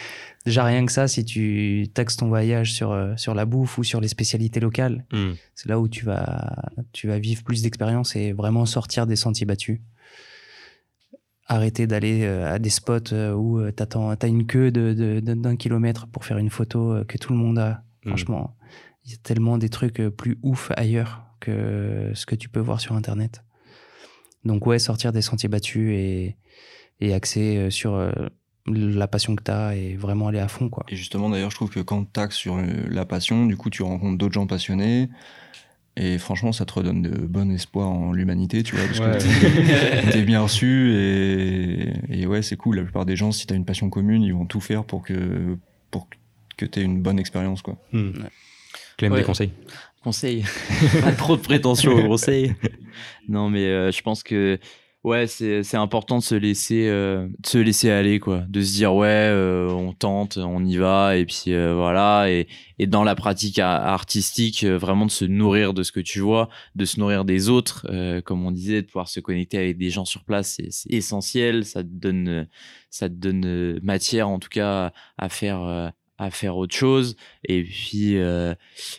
déjà, rien que ça, si tu taxes ton voyage sur, sur la bouffe ou sur les spécialités locales, hmm. c'est là où tu vas, tu vas vivre plus d'expérience et vraiment sortir des sentiers battus. Arrêter d'aller à des spots où tu as une queue d'un de, de, kilomètre pour faire une photo que tout le monde a. Hmm. Franchement il y a tellement des trucs euh, plus ouf ailleurs que ce que tu peux voir sur Internet. Donc ouais, sortir des sentiers battus et, et axer euh, sur euh, la passion que tu as et vraiment aller à fond. Quoi. Et justement, d'ailleurs, je trouve que quand tu axes sur la passion, du coup, tu rencontres d'autres gens passionnés. Et franchement, ça te redonne de bon espoir en l'humanité, tu vois, parce que t'es bien reçu et, et ouais, c'est cool. La plupart des gens, si t'as une passion commune, ils vont tout faire pour que, pour que t'aies une bonne expérience, quoi. Hmm. Clem, des conseils Conseils Pas trop de prétention au conseil. Non, mais euh, je pense que ouais, c'est important de se laisser euh, de se laisser aller quoi, de se dire ouais, euh, on tente, on y va et puis voilà. Et, et dans la pratique artistique vraiment de se nourrir de ce que tu vois, de se nourrir des autres comme on disait, de pouvoir se connecter avec des gens sur place, c'est essentiel, ça te donne ça te donne matière en tout cas à faire à faire autre chose et puis euh,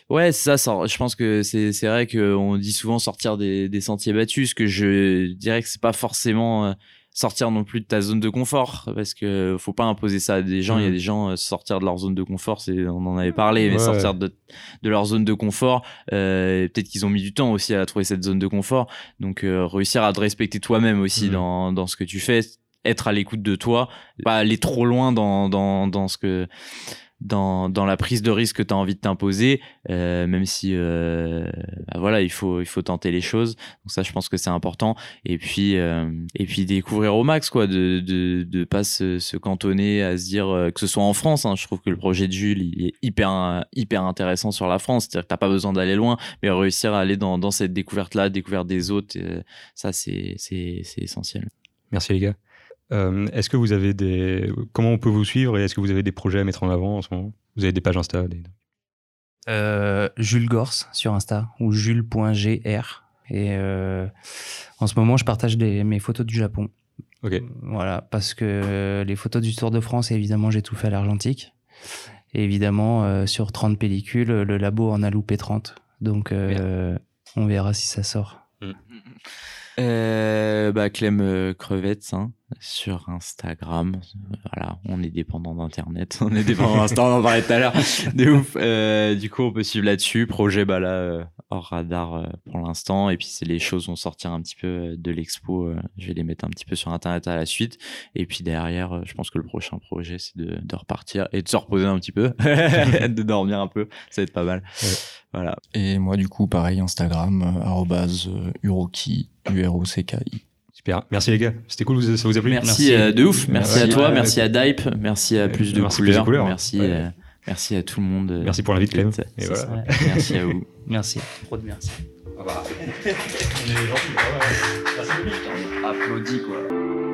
ouais ça, ça je pense que c'est c'est vrai qu'on dit souvent sortir des, des sentiers battus ce que je dirais que c'est pas forcément euh, sortir non plus de ta zone de confort parce que faut pas imposer ça à des gens il y a mmh. des gens euh, sortir de leur zone de confort c'est on en avait parlé mais sortir de, de leur zone de confort euh, peut-être qu'ils ont mis du temps aussi à trouver cette zone de confort donc réussir à te respecter toi-même aussi mmh. dans dans ce que tu fais être à l'écoute de toi pas aller trop loin dans dans dans ce que dans, la prise de risque que tu as envie de t'imposer, euh, même si euh, bah voilà, il faut, il faut tenter les choses. Donc ça, je pense que c'est important. Et puis, euh, et puis découvrir au max, quoi, de de, de pas se, cantonner à se dire que ce soit en France. Hein, je trouve que le projet de Jules est hyper hyper intéressant sur la France. C'est-à-dire que t'as pas besoin d'aller loin, mais réussir à aller dans, dans cette découverte-là, découverte des autres, ça c'est essentiel. Merci les gars. Euh, est-ce que vous avez des. Comment on peut vous suivre et est-ce que vous avez des projets à mettre en avant en ce moment? Vous avez des pages Insta euh, Jules Gors sur Insta ou jules.gr. Et euh, en ce moment, je partage mes photos du Japon. Ok. Voilà, parce que les photos du Tour de France, évidemment, j'ai tout fait à l'argentique. Et évidemment, sur 30 pellicules, le labo en a loupé 30. Donc, on verra si ça sort. Mm. Euh, bah, Clem euh, Crevettes hein, sur Instagram. Voilà, on est dépendant d'Internet. On est dépendant d'Instagram, on en parlait tout à l'heure. De ouf. Euh, du coup, on peut suivre là-dessus. Projet, bah là, euh, hors radar pour l'instant. Et puis les choses vont sortir un petit peu de l'expo. je vais les mettre un petit peu sur internet à la suite. Et puis derrière, je pense que le prochain projet, c'est de, de, repartir et de se reposer un petit peu, de dormir un peu. Ça va être pas mal. Voilà. Et moi, du coup, pareil, Instagram, arrobase uroki, U-R-O-C-K-I. Super. Merci les gars. C'était cool, ça vous a plu Merci, euh, de ouf. Merci, à toi, merci à Dype, merci à Plus de couleurs. Merci, euh, merci à tout le monde. Merci pour l'invite, Clem. Et voilà. Merci à vous. Merci. Trop de merci. Ah bah. On est gentils. Applaudis quoi.